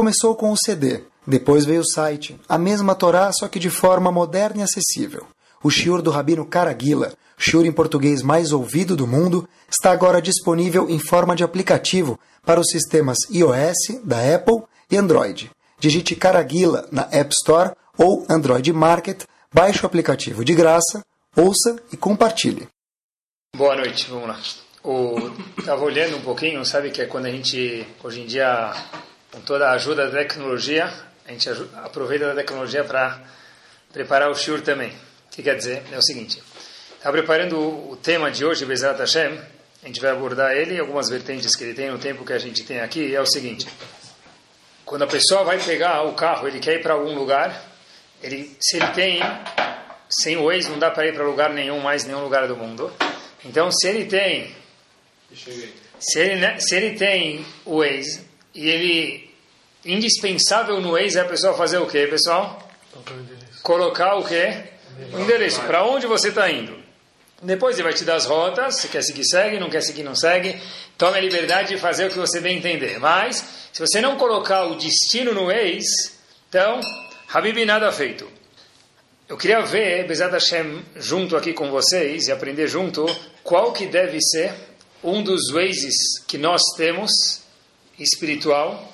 Começou com o CD, depois veio o site, a mesma Torá, só que de forma moderna e acessível. O shiur do Rabino Caraguila, shiur em português mais ouvido do mundo, está agora disponível em forma de aplicativo para os sistemas iOS, da Apple e Android. Digite Caraguila na App Store ou Android Market, baixe o aplicativo de graça, ouça e compartilhe. Boa noite, vamos lá. Estava olhando um pouquinho, sabe que é quando a gente, hoje em dia, com toda a ajuda da tecnologia, a gente aproveita da tecnologia para preparar o shiur também. O que quer dizer? É o seguinte, está preparando o tema de hoje, Bezerra Hashem, a gente vai abordar ele e algumas vertentes que ele tem no tempo que a gente tem aqui, é o seguinte, quando a pessoa vai pegar o carro, ele quer ir para algum lugar, ele, se ele tem, sem o Waze não dá para ir para lugar nenhum, mais nenhum lugar do mundo, então se ele tem se ele, se ele tem o Waze e ele indispensável no Waze é a pessoa fazer o quê, pessoal? Colocar o quê? O endereço. Para onde você está indo? Depois ele vai te dar as rotas, se quer seguir, segue, não quer seguir, não segue. Tome a liberdade de fazer o que você bem entender. Mas, se você não colocar o destino no Waze, então, Habib, nada feito. Eu queria ver, Bezat Hashem, junto aqui com vocês e aprender junto, qual que deve ser um dos Wazes que nós temos, espiritual,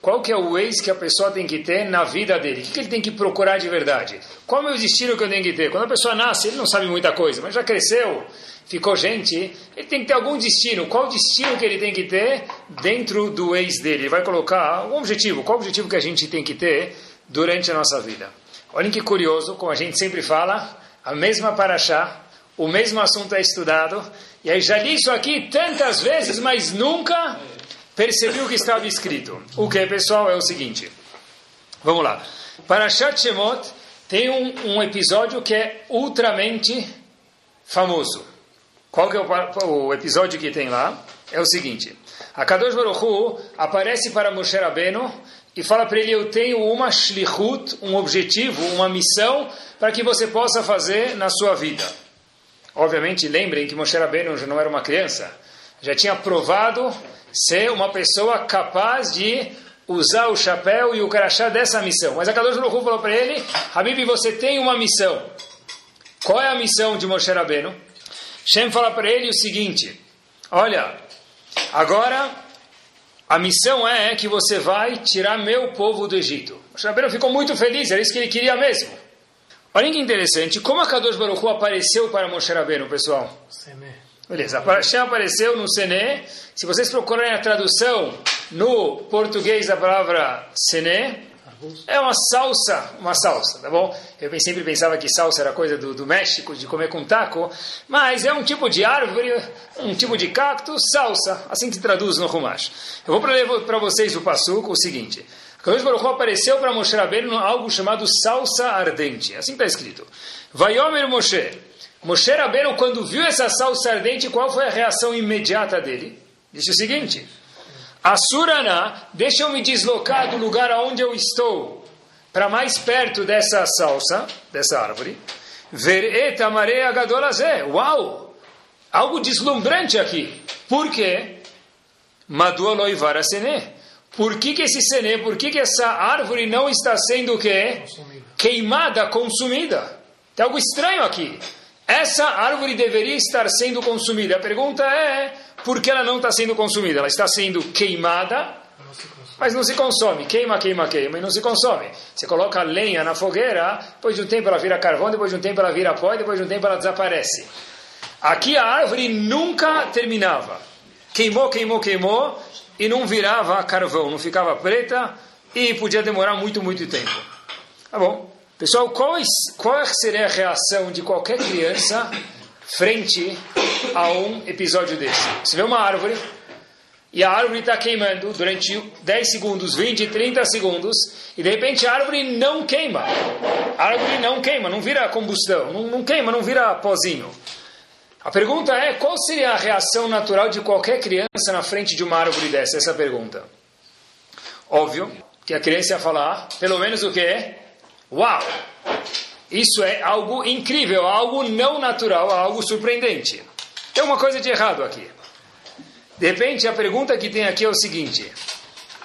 qual que é o Waze que a pessoa tem que ter na vida dele? O que, ele tem que procurar de verdade? Qual é o destino que eu tenho que ter? Quando a pessoa nasce, ele não sabe muita coisa, mas já cresceu, ficou gente, ele tem que ter algum destino. Qual o destino que ele tem que ter dentro do Waze dele? Ele vai colocar um objetivo. Qual o objetivo que a gente tem que ter durante a nossa vida? Olhem que curioso, como a gente sempre fala, a mesma paraxá, o mesmo assunto é estudado, e aí já li isso aqui tantas vezes, mas nunca percebi o que estava escrito. O que, pessoal, é o seguinte. Vamos lá. Para Shemot tem um, um, episódio que é ultramente famoso. Qual que é o, o episódio que tem lá? É o seguinte. A Kadosh Baruch Hu aparece para Moshe Rabbeinu e fala para ele, eu tenho uma shlichut, um objetivo, uma missão para que você possa fazer na sua vida. Obviamente, lembrem que Moshe Rabbeinu já não era uma criança. Já tinha provado ser uma pessoa capaz de usar o chapéu e o crachá dessa missão. Mas a Kadosh Baruch falou para ele, Habib, você tem uma missão. Qual é a missão de Moshe Rabbeinu? Shem fala para ele o seguinte, olha, agora a missão é que você vai tirar meu povo do Egito. Moshe Rabbeinu ficou muito feliz, era isso que ele queria mesmo. Olha que interessante, como a Kadosh Baruch apareceu para Moshe Rabbeinu, pessoal? Sene. Beleza, Hashem apareceu no Sene. Se vocês procurarem a tradução no português da palavra Sene, é uma salsa, uma salsa, tá bom? Eu sempre pensava que salsa era coisa do, do México, de comer com taco, mas é um tipo de árvore, um tipo de cacto, salsa, assim que se traduz no Rumash. Eu vou ler para vocês o passuco, o seguinte. Kadosh Baruch apareceu para Moshe Rabbeinu algo chamado salsa ardente, assim está escrito. Vaiomer Moshe, Moshe Rabbeinu, quando viu essa salsa ardente, qual foi a reação imediata dele? Disse o seguinte: Asurana, deixa eu me deslocar do lugar aonde eu estou para mais perto dessa salsa, dessa árvore. Vereta marea gadolazé. Uau! Algo deslumbrante aqui. Por quê? Madua loivara sene. Por que, que esse sene, por que, que essa árvore não está sendo o quê? Consumida. Queimada, consumida. Tem algo estranho aqui. Essa árvore deveria estar sendo consumida. A pergunta é, por que ela não está sendo consumida? Ela está sendo queimada, mas não se consome. Queima, queima, queima e não se consome. Você coloca lenha na fogueira, depois de um tempo ela vira carvão, depois de um tempo ela vira pó e depois de um tempo ela desaparece. Aqui a árvore nunca terminava. Queimou, queimou, queimou e não virava carvão, não ficava preta e podia demorar muito, muito tempo. Tá bom. Pessoal, qual, qual seria a reação de qualquer criança frente a um episódio desse? Você vê uma árvore e a árvore está queimando durante 10 segundos, 20, 30 segundos e de repente a árvore não queima. A árvore não queima, não vira combustão, não, não queima, não vira pozinho. A pergunta é, qual seria a reação natural de qualquer criança na frente de uma árvore dessa? Essa é a pergunta. Óbvio que a criança ia falar, pelo menos o que é? Uau! Isso é algo incrível, algo não natural, algo surpreendente. Tem uma coisa de errado aqui. De repente, a pergunta que tem aqui é o seguinte: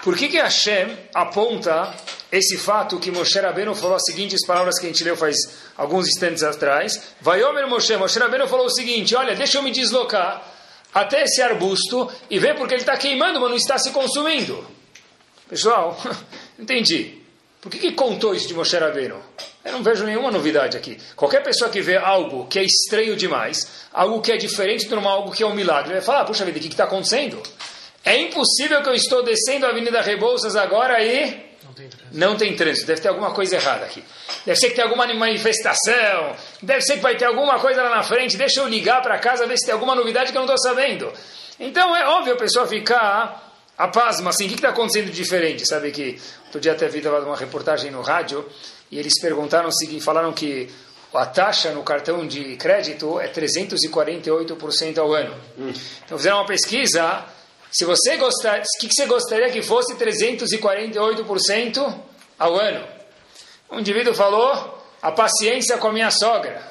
Por que que Hashem aponta esse fato que Moshe Rabbeinu falou as seguintes palavras que a gente leu faz alguns instantes atrás? Vai, Omer Moshe, Moshe Rabbeinu falou o seguinte, olha, deixa eu me deslocar até esse arbusto e ver porque ele está queimando, mas não está se consumindo. Pessoal, entendi. Por que, que contou isso de Moshe Rabbeinu? Eu não vejo nenhuma novidade aqui. Qualquer pessoa que vê algo que é estranho demais, algo que é diferente do normal, algo que é um milagre, vai falar, puxa vida, o que está acontecendo? É impossível que eu estou descendo a Avenida Rebouças agora e não tem, não tem trânsito. Deve ter alguma coisa errada aqui. Deve ser que tem alguma manifestação. Deve ser que vai ter alguma coisa lá na frente. Deixa eu ligar para casa ver se tem alguma novidade que eu não estou sabendo. Então é óbvio a pessoa ficar a pasma assim. O que está acontecendo diferente? Sabe que outro dia até vi uma reportagem no rádio e eles perguntaram o seguinte, falaram que a taxa no cartão de crédito é 348% ao ano. Hum. Então fizeram uma pesquisa se você gostar, o que você gostaria que fosse 348% ao ano? Um indivíduo falou a paciência com a minha sogra,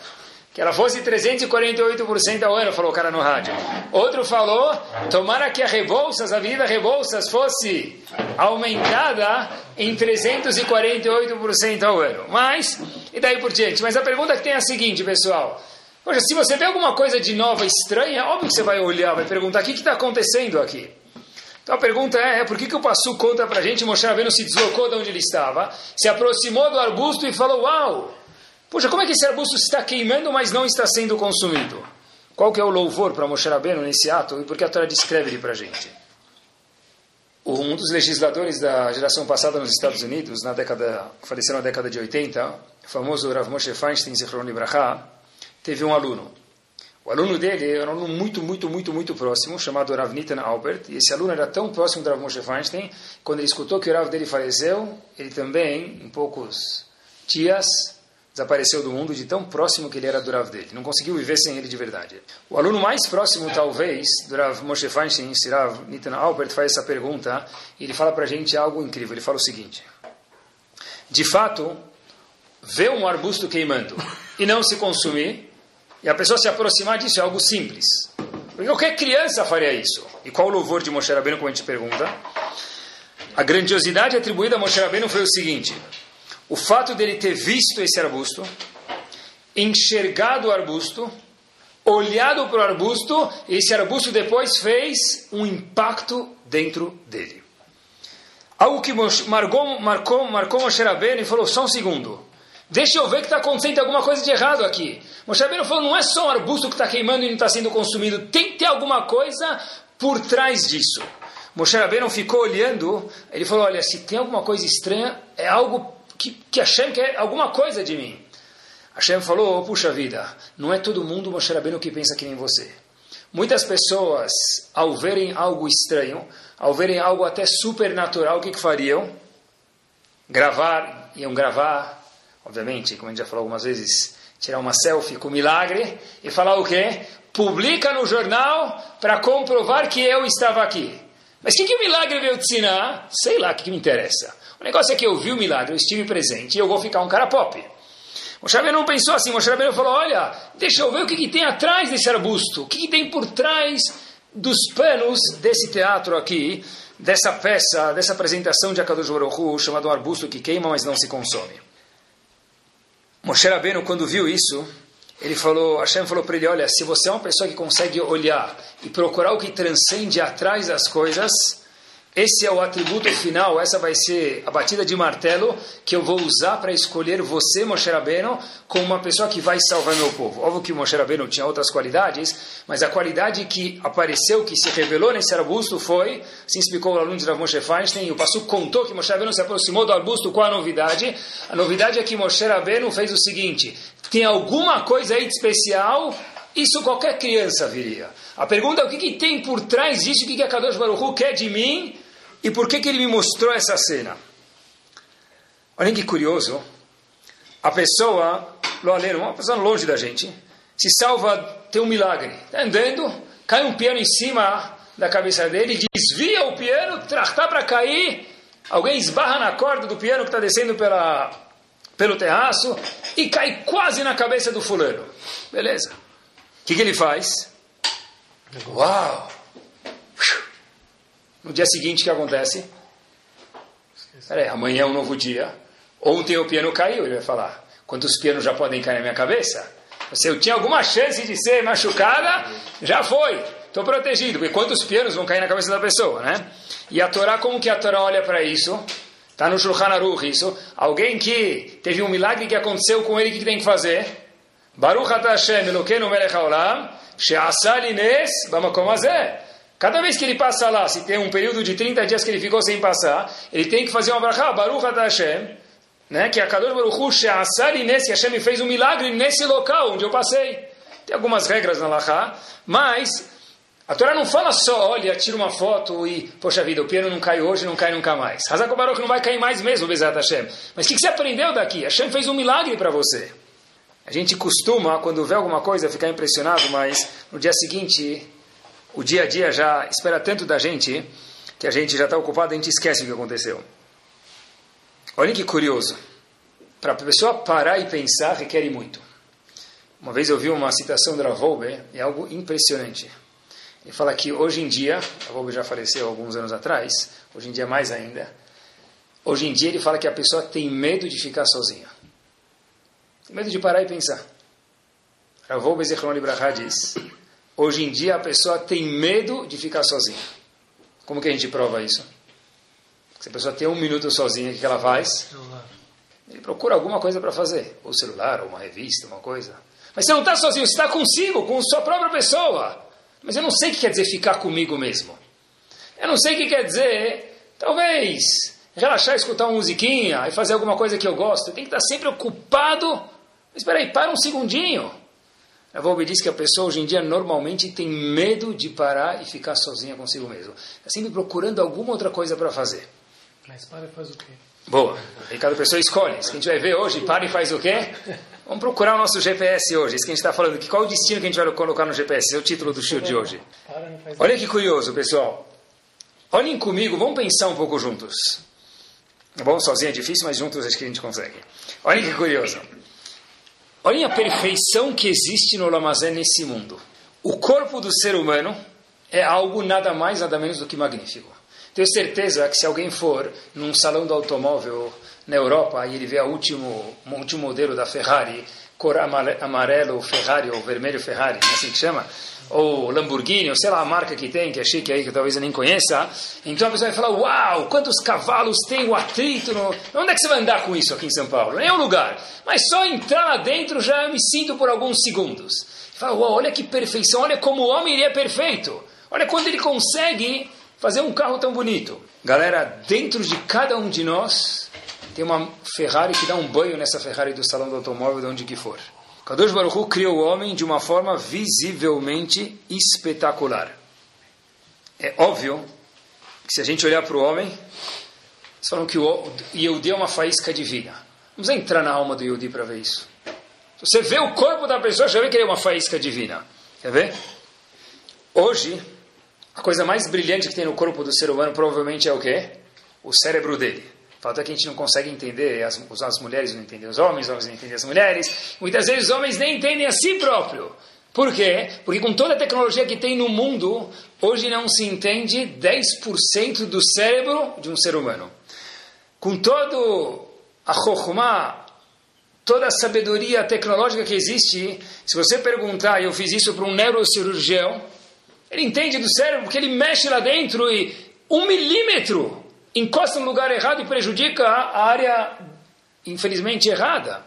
que ela fosse 348% ao ano, falou o cara no rádio. Outro falou, tomara que a Rebouças, a Avenida Rebouças, fosse aumentada em 348% ao ano. Mas, e daí por diante? Mas a pergunta que tem é a seguinte, pessoal. Poxa, se você vê alguma coisa de nova, estranha, óbvio que você vai olhar, vai perguntar o que está acontecendo aqui. Então a pergunta é, é por que, que o Passu conta para a gente, Moshe Rabbeinu se deslocou de onde ele estava, se aproximou do arbusto e falou, uau, poxa, como é que esse arbusto está queimando, mas não está sendo consumido? Qual que é o louvor para Moshe Rabbeinu nesse ato e por que a Torá descreve ele para a gente? Um dos legisladores da geração passada nos Estados Unidos, na década, faleceu na década de 80, o famoso Rav Moshe Feinstein, Zichron Libraha, teve um aluno. O aluno dele era um aluno muito, muito, muito, muito próximo, chamado Rav Nitan Albert, e esse aluno era tão próximo do Rav Moshe Feinstein, quando ele escutou que o Rav dele faleceu, ele também, em poucos dias, desapareceu do mundo de tão próximo que ele era do Rav dele. Não conseguiu viver sem ele de verdade. O aluno mais próximo, talvez, do Rav Moshe Feinstein, esse Rav Nitan faz essa pergunta, e ele fala para a gente algo incrível. Ele fala o seguinte, de fato, ver um arbusto queimando e não se consumir, e a pessoa se aproximar disso é algo simples. Porque qualquer criança faria isso. E qual o louvor de Moshe Rabbeinu, como a gente pergunta? A grandiosidade atribuída a Moshe Rabbeinu foi o seguinte. O fato dele ter visto esse arbusto, enxergado o arbusto, olhado para o arbusto, e esse arbusto depois fez um impacto dentro dele. Algo que marcou, marcou, marcou Moshe Rabbeinu e falou, só um segundo. Deixa eu ver que está acontecendo alguma coisa de errado aqui. Moshe Rabbeinu falou, não é só um arbusto que está queimando e não está sendo consumido. Tem que ter alguma coisa por trás disso. Moshe Rabbeinu ficou olhando, ele falou, olha, se tem alguma coisa estranha, é algo que, que Hashem quer alguma coisa de mim. Hashem falou, oh, puxa vida, não é todo mundo, Moshe Rabbeinu, que pensa que nem você. Muitas pessoas, ao verem algo estranho, ao verem algo até supernatural, o que, que fariam? Gravar, iam gravar, obviamente, como a gente já falou algumas vezes, tirar uma selfie com milagre e falar o quê? Publica no jornal para comprovar que eu estava aqui. Mas o que, que o milagre veio te ensinar? Sei lá, o que, que me interessa. O negócio é que eu vi o milagre, eu estive presente e eu vou ficar um cara pop. Moshe não pensou assim, Moshe Rabbeinu falou, olha, deixa eu ver o que, que tem atrás desse arbusto, o que, que tem por trás dos panos desse teatro aqui, dessa peça, dessa apresentação de Akadosh Baruch Hu, chamado um arbusto que queima, mas não se consome. Moshe Rabbeinu, quando viu isso, ele falou, Hashem falou para ele, olha, se você é uma pessoa que consegue olhar e procurar o que transcende atrás das coisas, esse é o atributo final, essa vai ser a batida de martelo que eu vou usar para escolher você, Moshe Rabbeinu, como uma pessoa que vai salvar meu povo. Óbvio que Moshe Rabbeinu tinha outras qualidades, mas a qualidade que apareceu, que se revelou nesse arbusto foi, assim explicou o aluno de Rav Moshe Feinstein, o Passu contou que Moshe Rabbeinu se aproximou do arbusto, qual a novidade? A novidade é que Moshe Rabbeinu fez o seguinte, tem alguma coisa aí de especial isso qualquer criança viria. A pergunta é o que, que tem por trás disso, o que, que a Kadosh Baruch Hu quer de mim, e por que, que ele me mostrou essa cena? Olha que curioso. A pessoa, uma pessoa longe da gente, se salva, tem um milagre. Está andando, cai um piano em cima da cabeça dele, desvia o piano, está para cair, alguém esbarra na corda do piano que está descendo pela, pelo terraço e cai quase na cabeça do fulano. Beleza. O que, que ele faz? Uau! No dia seguinte, o que acontece? Peraí, amanhã é um novo dia. Ontem o piano caiu, ele vai falar. Quantos pianos já podem cair na minha cabeça? Se eu tinha alguma chance de ser machucada, já foi. Estou protegido, porque quantos pianos vão cair na cabeça da pessoa, né? E a Torá, como que a Torá olha para isso? Está no Shulchan Aruch isso. Alguém que teve um milagre que aconteceu com ele, o que tem que fazer? Baruch Hashem Elokeinu Melech HaOlam She'asa Lines Bamakom Cada vez que ele passa lá, se tem um período de 30 dias que ele ficou sem passar, ele tem que fazer uma brachá, Baruch Hashem, né? que a Kadosh Baruch Hu She'asa Lines, que Hashem fez um milagre nesse local onde eu passei. Tem algumas regras na Lachá, mas a Torá não fala só, olha, tira uma foto e, poxa vida, o piano não cai hoje, não cai nunca mais. Hazako Baruch não vai cair mais mesmo, Bezat Hashem. Mas o que, que você aprendeu daqui? Hashem fez um milagre para você. A gente costuma, quando vê alguma coisa, ficar impressionado, mas no dia seguinte, o dia a dia já espera tanto da gente, que a gente já está ocupado e a gente esquece o que aconteceu. Olha que curioso. Para a pessoa parar e pensar, requer muito. Uma vez eu vi uma citação da Ravolbe, é algo impressionante. Ele fala que hoje em dia, a Bob já faleceu alguns anos atrás, hoje em dia mais ainda, hoje em dia ele fala que a pessoa tem medo de ficar sozinha. Tem medo de parar e pensar. Rav Bezechron Ibrahá diz, hoje em dia a pessoa tem medo de ficar sozinha. Como que a gente prova isso? Se a pessoa tem um minuto sozinha, o que ela faz? Ele procura alguma coisa para fazer. Ou celular, ou uma revista, uma coisa. Mas você não está sozinho, você está consigo, com sua própria pessoa. Mas eu não sei o que quer dizer ficar comigo mesmo. Eu não sei o que quer dizer, talvez, relaxar, escutar uma musiquinha e fazer alguma coisa que eu gosto. Tenho que estar sempre ocupado. Mas espera aí, para um segundinho. A Volbe diz que a pessoa hoje em dia normalmente tem medo de parar e ficar sozinha consigo mesmo. Está sempre procurando alguma outra coisa para fazer. Mas para e faz o quê? Boa. E cada pessoa escolhe. Se a gente vai ver hoje, para e faz o quê? Vamos procurar o nosso GPS hoje, isso que a gente está falando. Qual é o destino que a gente vai colocar no GPS? Esse é o título do show de hoje. Olha que curioso, pessoal. Olhem comigo, vamos pensar um pouco juntos. Tá bom? Sozinho é difícil, mas juntos acho que a gente consegue. Olhem que curioso. Olhem a perfeição que existe no Lamazé nesse mundo. O corpo do ser humano é algo nada mais, nada menos do que magnífico. Tenho certeza que se alguém for num salão do automóvel na Europa e ele vê o último, último modelo da Ferrari, cor amarelo Ferrari ou vermelho Ferrari, é assim que chama, ou Lamborghini, ou sei lá a marca que tem, que é chique aí, que talvez eu nem conheça, então a pessoa vai falar, uau, quantos cavalos tem o atrito, no... onde é que você vai andar com isso aqui em São Paulo? Nenhum lugar, mas só entrar lá dentro já me sinto por alguns segundos. Fala, uau, olha que perfeição, olha como o homem ele é perfeito, olha quando ele consegue fazer um carro tão bonito. Galera, dentro de cada um de nós tem uma Ferrari que dá um banho nessa Ferrari do salão do automóvel, de onde que for. Kadosh Baruch Hu criou o homem de uma forma visivelmente espetacular. É óbvio que se a gente olhar para o homem, eles falam que o Yehudi é uma faísca divina. Vamos entrar na alma do Yehudi para ver isso. Se você vê o corpo da pessoa, já vê que ele é uma faísca divina. Quer ver? Hoje, a coisa mais brilhante que tem no corpo do ser humano provavelmente é o quê? O cérebro dele. Fato é que a gente não consegue entender, as, as mulheres não entendem os homens, os homens não entendem as mulheres. Muitas vezes os homens nem entendem a si próprio. Por quê? Porque com toda a tecnologia que tem no mundo, hoje não se entende 10% do cérebro de um ser humano. Com todo a chokhmah, toda a sabedoria tecnológica que existe, se você perguntar, eu fiz isso para um neurocirurgião, ele entende do cérebro porque ele mexe lá dentro e um milímetro encosta no lugar errado e prejudica a área, infelizmente, errada.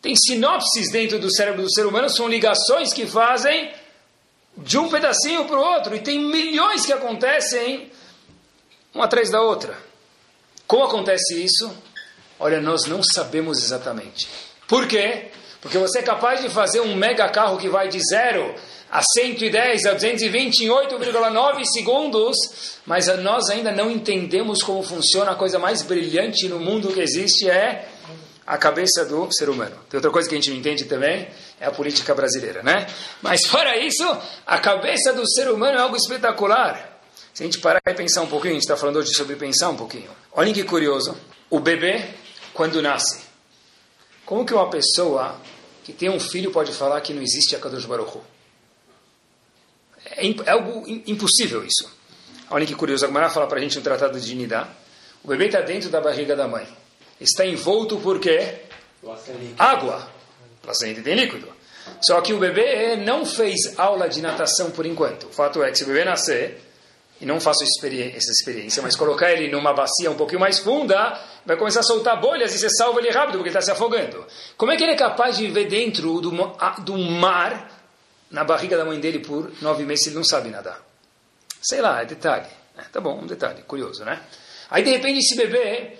Tem sinopses dentro do cérebro do ser humano, são ligações que fazem de um pedacinho para o outro. E tem milhões que acontecem uma atrás da outra. Como acontece isso? Olha, nós não sabemos exatamente. Por quê? Porque você é capaz de fazer um mega carro que vai de zero a 110 a 220 em 8,9 segundos, mas nós ainda não entendemos como funciona a coisa mais brilhante no mundo que existe é a cabeça do ser humano. Tem outra coisa que a gente não entende também, é a política brasileira, né? Mas fora isso, a cabeça do ser humano é algo espetacular. Se a gente parar e pensar um pouquinho, a gente está falando hoje sobre pensar um pouquinho. Olhem que curioso, o bebê, quando nasce, como que uma pessoa que tem um filho pode falar que não existe a Kadosh Baruch Hu? É, é algo impossível isso. Olha que curioso, a Gemara fala para a gente no Tratado de Nidá. O bebê está dentro da barriga da mãe. Está envolto por quê? Água. Placenta tem líquido. Só que o bebê não fez aula de natação por enquanto. O fato é que se o bebê nascer, e não faço essa experiência, mas colocar ele numa bacia um pouquinho mais funda, vai começar a soltar bolhas e você salva ele rápido porque ele está se afogando. Como é que ele é capaz de viver dentro do, do mar, na barriga da mãe dele por nove meses, se ele não sabe nadar? Sei lá, é detalhe. É, tá bom, um detalhe, curioso, né? Aí de repente esse bebê,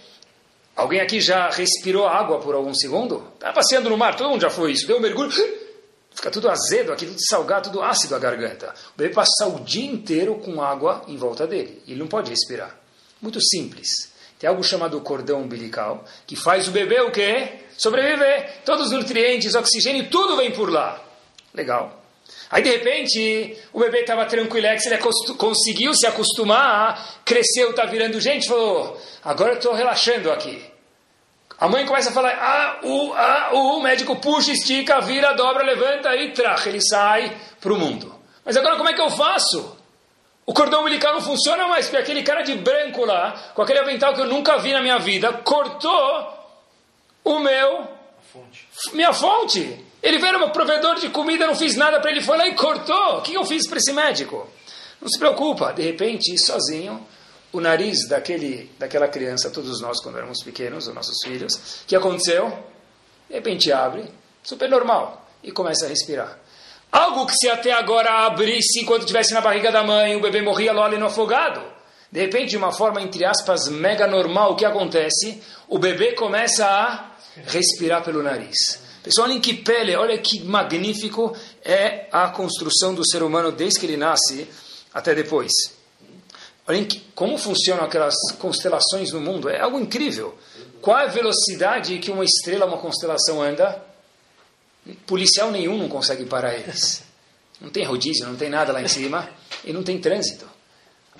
alguém aqui já respirou água por algum segundo? Está passeando no mar, todo mundo já foi isso, deu um mergulho, fica tudo azedo aqui, tudo salgado, tudo ácido a garganta. O bebê passa o dia inteiro com água em volta dele, ele não pode respirar. Muito simples. Tem algo chamado cordão umbilical, que faz o bebê o quê? Sobreviver. Todos os nutrientes, oxigênio, tudo vem por lá. Legal. Aí de repente o bebê estava tranquilex, ele conseguiu se acostumar, cresceu, está virando gente, falou: agora eu estou relaxando aqui. A mãe começa a falar: ah, o, ah, o, o médico puxa, estica, vira, dobra, levanta e traz. Ele sai para o mundo. Mas agora como é que eu faço? O cordão umbilical não funciona mais, porque aquele cara de branco lá, com aquele avental que eu nunca vi na minha vida, cortou o meu. Fonte. Minha fonte. Ele veio meu provedor de comida, não fiz nada para ele, foi lá e cortou. O que eu fiz para esse médico? Não se preocupa, de repente, sozinho, o nariz daquele, daquela criança, todos nós quando éramos pequenos, os nossos filhos, o que aconteceu? De repente abre, super normal, e começa a respirar. Algo que se até agora abrisse enquanto estivesse na barriga da mãe, o bebê morria logo no afogado. De repente, de uma forma, entre aspas, mega normal, o que acontece? O bebê começa a respirar pelo nariz. Pessoal, olhem que pele, olha que magnífico é a construção do ser humano desde que ele nasce até depois. Olhem que, como funcionam aquelas constelações no mundo, é algo incrível. Qual é a velocidade que uma estrela, uma constelação anda? Policial nenhum não consegue parar eles. Não tem rodízio, não tem nada lá em cima e não tem trânsito.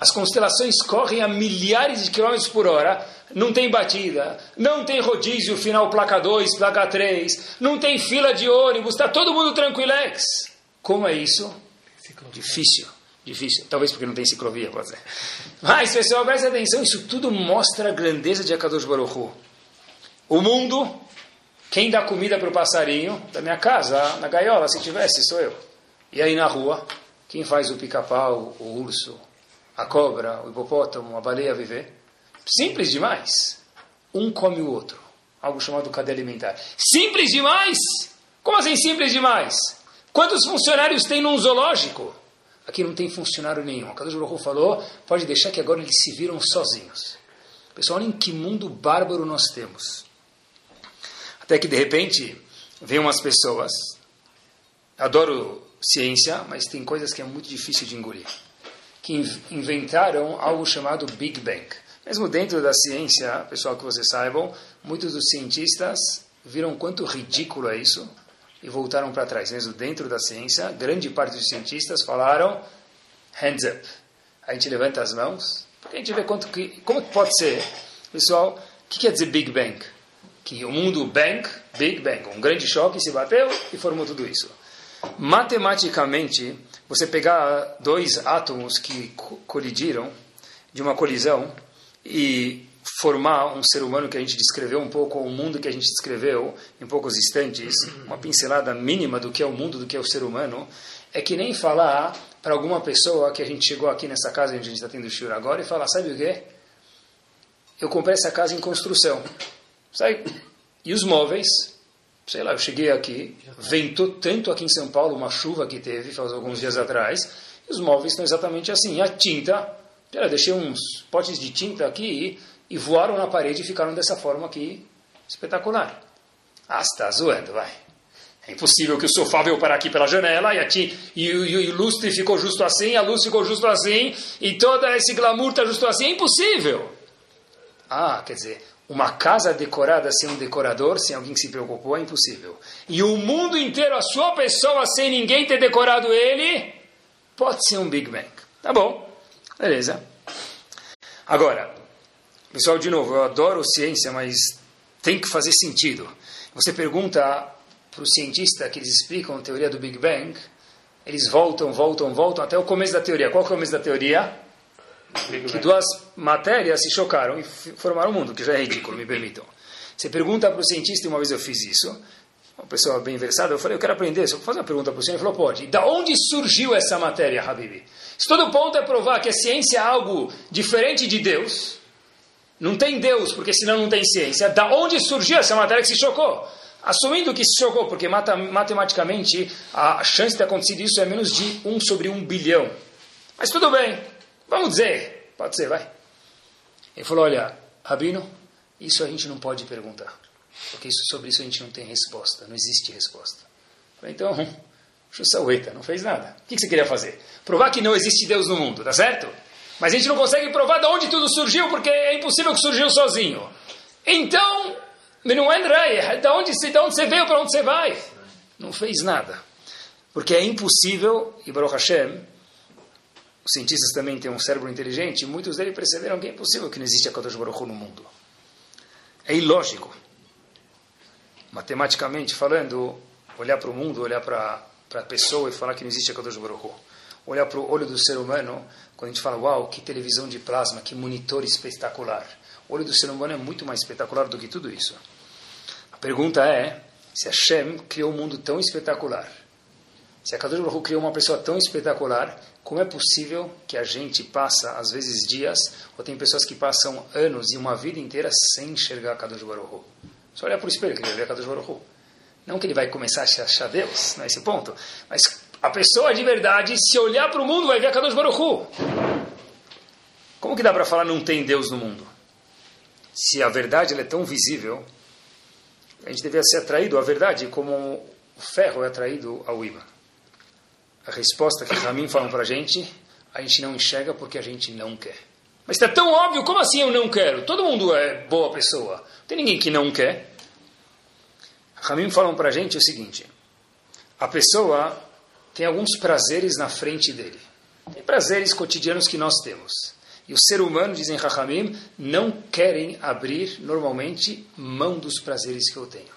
As constelações correm a milhares de quilômetros por hora, não tem batida, não tem rodízio final placa 2, placa 3, não tem fila de ônibus, está todo mundo tranquilex. Como é isso? Difícil, difícil. Talvez porque não tem ciclovia, pode ser. Mas, pessoal, preste atenção, isso tudo mostra a grandeza de Akadosh Baruch Hu. O mundo, quem dá comida para o passarinho, da minha casa, na gaiola, se tivesse, sou eu. E aí na rua, quem faz o pica-pau, o urso, a cobra, o hipopótamo, a baleia viver? Simples demais. Um come o outro. Algo chamado cadeia alimentar. Simples demais? Como assim simples demais? Quantos funcionários tem num zoológico? Aqui não tem funcionário nenhum. A Kadosh falou, pode deixar que agora eles se viram sozinhos. Pessoal, olhem que mundo bárbaro nós temos. Até que de repente, vem umas pessoas, adoro ciência, mas tem coisas que é muito difícil de engolir que inventaram algo chamado Big Bang. Mesmo dentro da ciência, pessoal, que vocês saibam, muitos dos cientistas viram quanto ridículo é isso e voltaram para trás. Mesmo dentro da ciência, grande parte dos cientistas falaram hands up. A gente levanta as mãos, porque a gente vê quanto que, como que pode ser. Pessoal, o que quer dizer Big Bang? Que o mundo bang, Big Bang, um grande choque se bateu e formou tudo isso. Matematicamente, você pegar dois átomos que colidiram de uma colisão e formar um ser humano que a gente descreveu um pouco, o mundo que a gente descreveu em poucos instantes, uma pincelada mínima do que é o mundo, do que é o ser humano, é que nem falar para alguma pessoa que a gente chegou aqui nessa casa onde a gente está tendo o agora e falar, sabe o quê? Eu comprei essa casa em construção. Sabe? E os móveis sei lá, eu cheguei aqui, ventou tanto aqui em São Paulo, uma chuva que teve faz alguns dias atrás, e os móveis estão exatamente assim. A tinta, eu deixei uns potes de tinta aqui e, e voaram na parede e ficaram dessa forma aqui, espetacular. Ah, está zoando, vai. É impossível que o sofá veio parar aqui pela janela e, a e, e, e o lustre ficou justo assim, a luz ficou justo assim, e todo esse glamour está justo assim. É impossível. Ah, quer dizer, uma casa decorada sem um decorador, sem alguém que se preocupou, é impossível. E o mundo inteiro, a sua pessoa, sem ninguém ter decorado ele, pode ser um Big Bang. Tá bom, beleza. Agora, pessoal, de novo, eu adoro ciência, mas tem que fazer sentido. Você pergunta para o cientista que eles explicam a teoria do Big Bang, eles voltam, voltam, voltam até o começo da teoria. Qual é o começo da teoria? Que duas matérias se chocaram e formaram o mundo, que já é ridículo, me permitam. Você pergunta para o cientista, uma vez eu fiz isso, uma pessoa bem versada, eu falei, eu quero aprender, se eu fazer uma pergunta para o senhor, ele falou, pode. Da onde surgiu essa matéria, Habibi? Se todo ponto é provar que a ciência é algo diferente de Deus, não tem Deus, porque senão não tem ciência, da onde surgiu essa matéria que se chocou? Assumindo que se chocou, porque matematicamente a chance de ter acontecido isso é menos de 1 sobre 1 bilhão. Mas tudo bem, vamos dizer, pode ser, vai. Ele falou, olha, Rabino, isso a gente não pode perguntar. Porque isso, sobre isso a gente não tem resposta, não existe resposta. Falei, então, Chussaueta, não fez nada. O que você queria fazer? Provar que não existe Deus no mundo, tá certo? Mas a gente não consegue provar de onde tudo surgiu, porque é impossível que surgiu sozinho. Então, não é de onde, de onde você veio, para onde você vai? Não fez nada. Porque é impossível, e Baruch Hashem, os cientistas também têm um cérebro inteligente, e muitos deles perceberam que é impossível que não exista a Kadosh Baruch Hu no mundo. É ilógico. Matematicamente falando, olhar para o mundo, olhar para a pessoa e falar que não existe a Kadosh Baruch Hu. Olhar para o olho do ser humano, quando a gente fala, uau, que televisão de plasma, que monitor espetacular. O olho do ser humano é muito mais espetacular do que tudo isso. A pergunta é, se Hashem criou um mundo tão espetacular, se a Kadosh Baruch Hu criou uma pessoa tão espetacular, como é possível que a gente passa, às vezes, dias, ou tem pessoas que passam anos e uma vida inteira sem enxergar Kadosh Baruch Hu? Só olhar para o espelho que ele vai ver a Kadosh Baruch Hu. Não que ele vai começar a achar Deus, não é esse ponto, mas a pessoa de verdade, se olhar para o mundo, vai ver a Kadosh Baruch Hu. Como que dá para falar não tem Deus no mundo? Se a verdade é tão visível, a gente deveria ser atraído à verdade como o ferro é atraído ao imã. A resposta que Ramin falam para a gente, a gente não enxerga porque a gente não quer. Mas está tão óbvio, como assim eu não quero? Todo mundo é boa pessoa. Não tem ninguém que não quer. Ramin falam para a gente o seguinte: a pessoa tem alguns prazeres na frente dele. Tem prazeres cotidianos que nós temos. E o ser humano, dizem Rahamim, não querem abrir normalmente mão dos prazeres que eu tenho.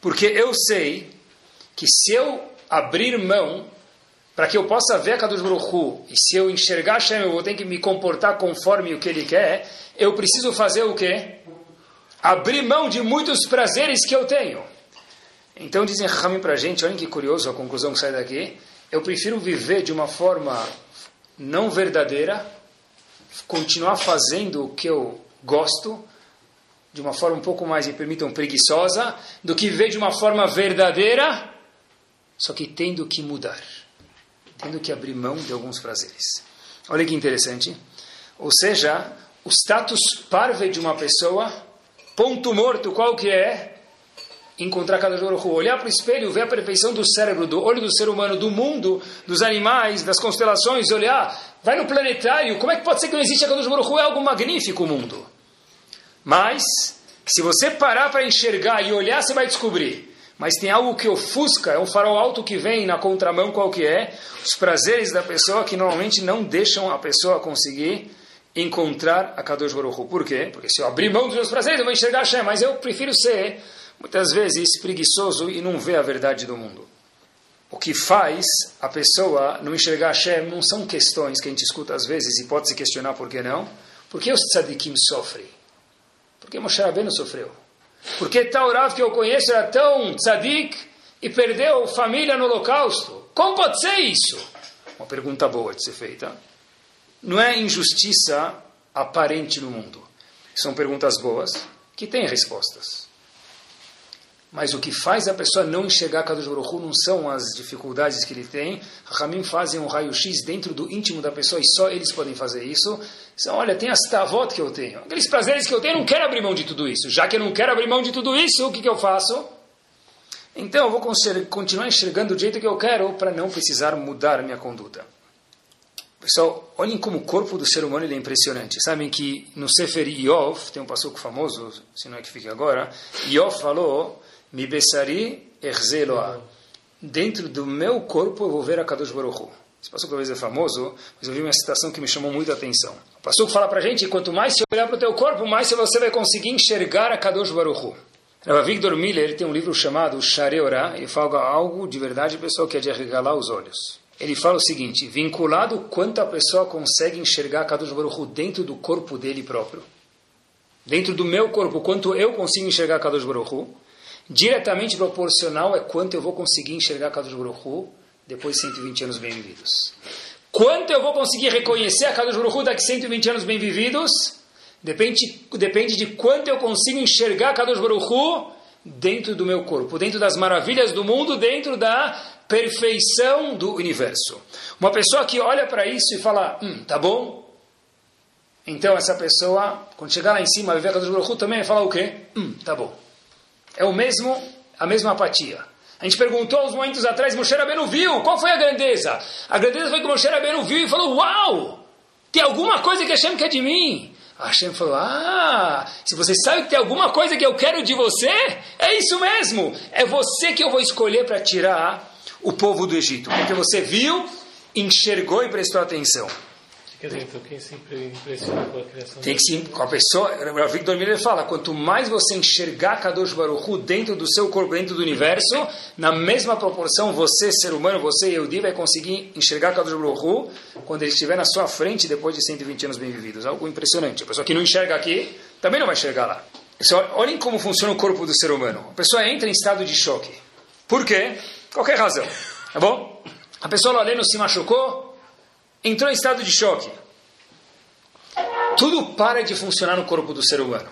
Porque eu sei que se eu abrir mão para que eu possa ver a Kadosh Baruch Hu, e se eu enxergar Hashem, eu vou ter que me comportar conforme o que ele quer, eu preciso fazer o quê? Abrir mão de muitos prazeres que eu tenho. Então dizem Rahamim para a gente, olhem que curioso a conclusão que sai daqui, eu prefiro viver de uma forma não verdadeira, continuar fazendo o que eu gosto, de uma forma um pouco mais, me permitam, preguiçosa, do que viver de uma forma verdadeira, só que tendo que mudar, tendo que abrir mão de alguns prazeres. Olha que interessante. Ou seja, o status parve de uma pessoa, ponto morto, qual que é? encontrar cada Baruch olhar para o espelho, ver a perfeição do cérebro, do olho do ser humano, do mundo, dos animais, das constelações, olhar, vai no planetário, como é que pode ser que não existe a Kadosh Baruch É algo magnífico o mundo. Mas, se você parar para enxergar e olhar, você vai descobrir. Mas tem algo que ofusca, é um farol alto que vem na contramão qual que é, os prazeres da pessoa que normalmente não deixam a pessoa conseguir encontrar a Kadosh Baruch Por quê? Porque se eu abrir mão dos meus prazeres, eu vou enxergar Hashem, mas eu prefiro ser muitas vezes preguiçoso e não vê a verdade do mundo. O que faz a pessoa não enxergar Hashem não são questões que a gente escuta às vezes e pode se questionar por que não. Por que os tzadikim sofrem? Por que Moshe Rabbeinu sofreu? Por que tal Rav que eu conheço era tão tzadik e perdeu família no holocausto? Como pode ser isso? Uma pergunta boa de ser feita. Não é injustiça aparente no mundo. São perguntas boas que têm respostas. Mas o que faz a pessoa não enxergar Kadosh Baruch Hu não são as dificuldades que ele tem. Ramim fazem um raio-x dentro do íntimo da pessoa e só eles podem fazer isso. São, olha, tem as tavot que eu tenho. Aqueles prazeres que eu tenho, eu não quero abrir mão de tudo isso. Já que eu não quero abrir mão de tudo isso, o que, que eu faço? Então eu vou continuar enxergando do jeito que eu quero para não precisar mudar a minha conduta. Pessoal, olhem como o corpo do ser humano é impressionante. Sabem que no Sefer Yov, tem um passuco famoso, se não é que fique agora, Yov falou Mi besari erzeloa. Dentro do meu corpo eu vou ver a Kadosh Baruch Hu. Esse passuco talvez é famoso, mas eu vi uma citação que me chamou muito a atenção. O passuco fala para a gente, quanto mais você olhar para o teu corpo, mais você vai conseguir enxergar a Kadosh Baruch Hu. Rav Victor Miller tem um livro chamado Share Ora, e fala algo de verdade, pessoal, que é de arregalar os olhos. ele fala o seguinte, vinculado quanto a pessoa consegue enxergar Kadosh Baruch Hu dentro do corpo dele próprio, dentro do meu corpo, quanto eu consigo enxergar Kadosh Baruch Hu, diretamente proporcional é quanto eu vou conseguir enxergar Kadosh Baruch depois de 120 anos bem vividos. Quanto eu vou conseguir reconhecer a Kadosh Baruch daqui 120 anos bem vividos? Depende, depende de quanto eu consigo enxergar Kadosh Baruch dentro do meu corpo, dentro das maravilhas do mundo, dentro da perfeição do universo. Uma pessoa que olha para isso e fala, hum, tá bom. Então essa pessoa, quando chegar lá em cima, vai ver a Kadosh Baruch também vai falar o quê? Hum, tá bom. É o mesmo, a mesma apatia. A gente perguntou uns momentos atrás, Moshe Rabbeinu viu, qual foi a grandeza? A grandeza foi que Moshe Rabbeinu viu e falou, uau, tem alguma coisa que Hashem quer de mim. A Hashem falou, ah, se você sabe que tem alguma coisa que eu quero de você, é isso mesmo. É você que eu vou escolher para tirar o povo do Egito. Porque você viu, enxergou e prestou atenção. Quer dizer, então quem se impressiona com a criação Tem que se, com a pessoa, o Victor Miller fala, quanto mais você enxergar Kadosh Baruch Hu dentro do seu corpo, dentro do universo, na mesma proporção, você, ser humano, você, Yehudi, vai conseguir enxergar Kadosh Baruch Hu quando ele estiver na sua frente depois de 120 anos bem vividos. Algo impressionante. A pessoa que não enxerga aqui, também não vai enxergar lá. Pessoal, olhem como funciona o corpo do ser humano. A pessoa entra em estado de choque. Por quê? Qualquer razão. Tá bom? A pessoa lá lendo se machucou, entrou em estado de choque. Tudo para de funcionar no corpo do ser humano.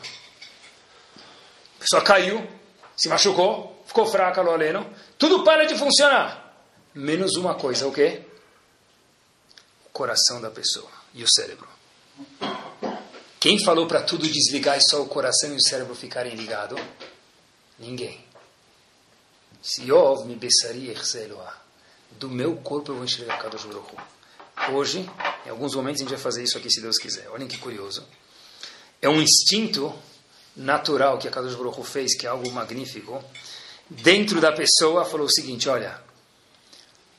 A pessoa caiu, se machucou, ficou fraca, Loleno. Tudo para de funcionar. Menos uma coisa, o quê? O coração da pessoa e o cérebro. Quem falou para tudo desligar e só o coração e o cérebro ficarem ligados? Ninguém. Se me besaria do meu corpo eu vou enxergar Kadosh Baruch Hoje, em alguns momentos, a gente vai fazer isso aqui, se Deus quiser. Olhem que curioso. É um instinto natural que a Kadosh Baruch fez, que é algo magnífico. Dentro da pessoa, falou o seguinte, olha...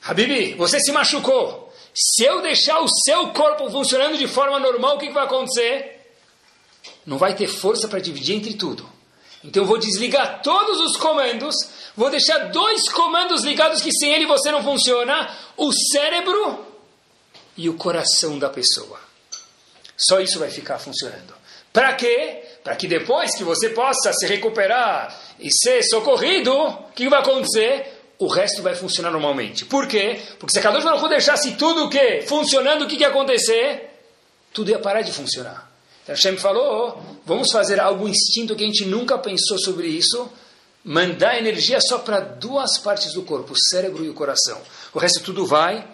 Habibi, você se machucou. Se eu deixar o seu corpo funcionando de forma normal, o que, que vai acontecer? Não vai ter força para dividir entre tudo. Então eu vou desligar todos os comandos, vou deixar dois comandos ligados que sem ele você não funciona, o cérebro e o coração da pessoa. Só isso vai ficar funcionando. Para quê? Para que depois que você possa se recuperar e ser socorrido, o que vai acontecer? O resto vai funcionar normalmente. Por quê? Porque se a Kadosh Baruch deixasse tudo o que funcionando, o que, que ia acontecer? Tudo ia parar de funcionar. Então Hashem falou, vamos fazer algo instinto que a gente nunca pensou sobre isso, mandar energia só para duas partes do corpo, o cérebro e o coração. O resto tudo vai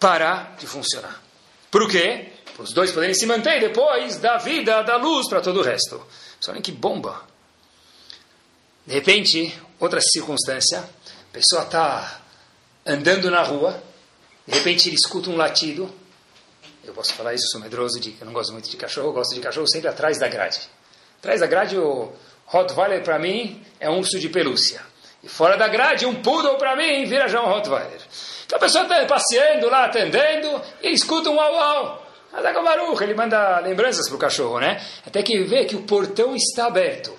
parar de funcionar. Por quê? Para os dois poderem se manter depois dar vida, dar luz para todo o resto. Só que bomba. De repente, outra circunstância, a pessoa está andando na rua, de repente ele escuta um latido. Eu posso falar isso, sou medroso de eu não gosto muito de cachorro, gosto de cachorro sempre atrás da grade. Atrás da grade, o Rottweiler para mim é um urso de pelúcia. E fora da grade, um poodle para mim vira já um Rottweiler. Então a pessoa está passeando lá, atendendo, e escuta um uau-uau. Baruch, ele manda lembranças para o cachorro, né? Até que vê que o portão está aberto.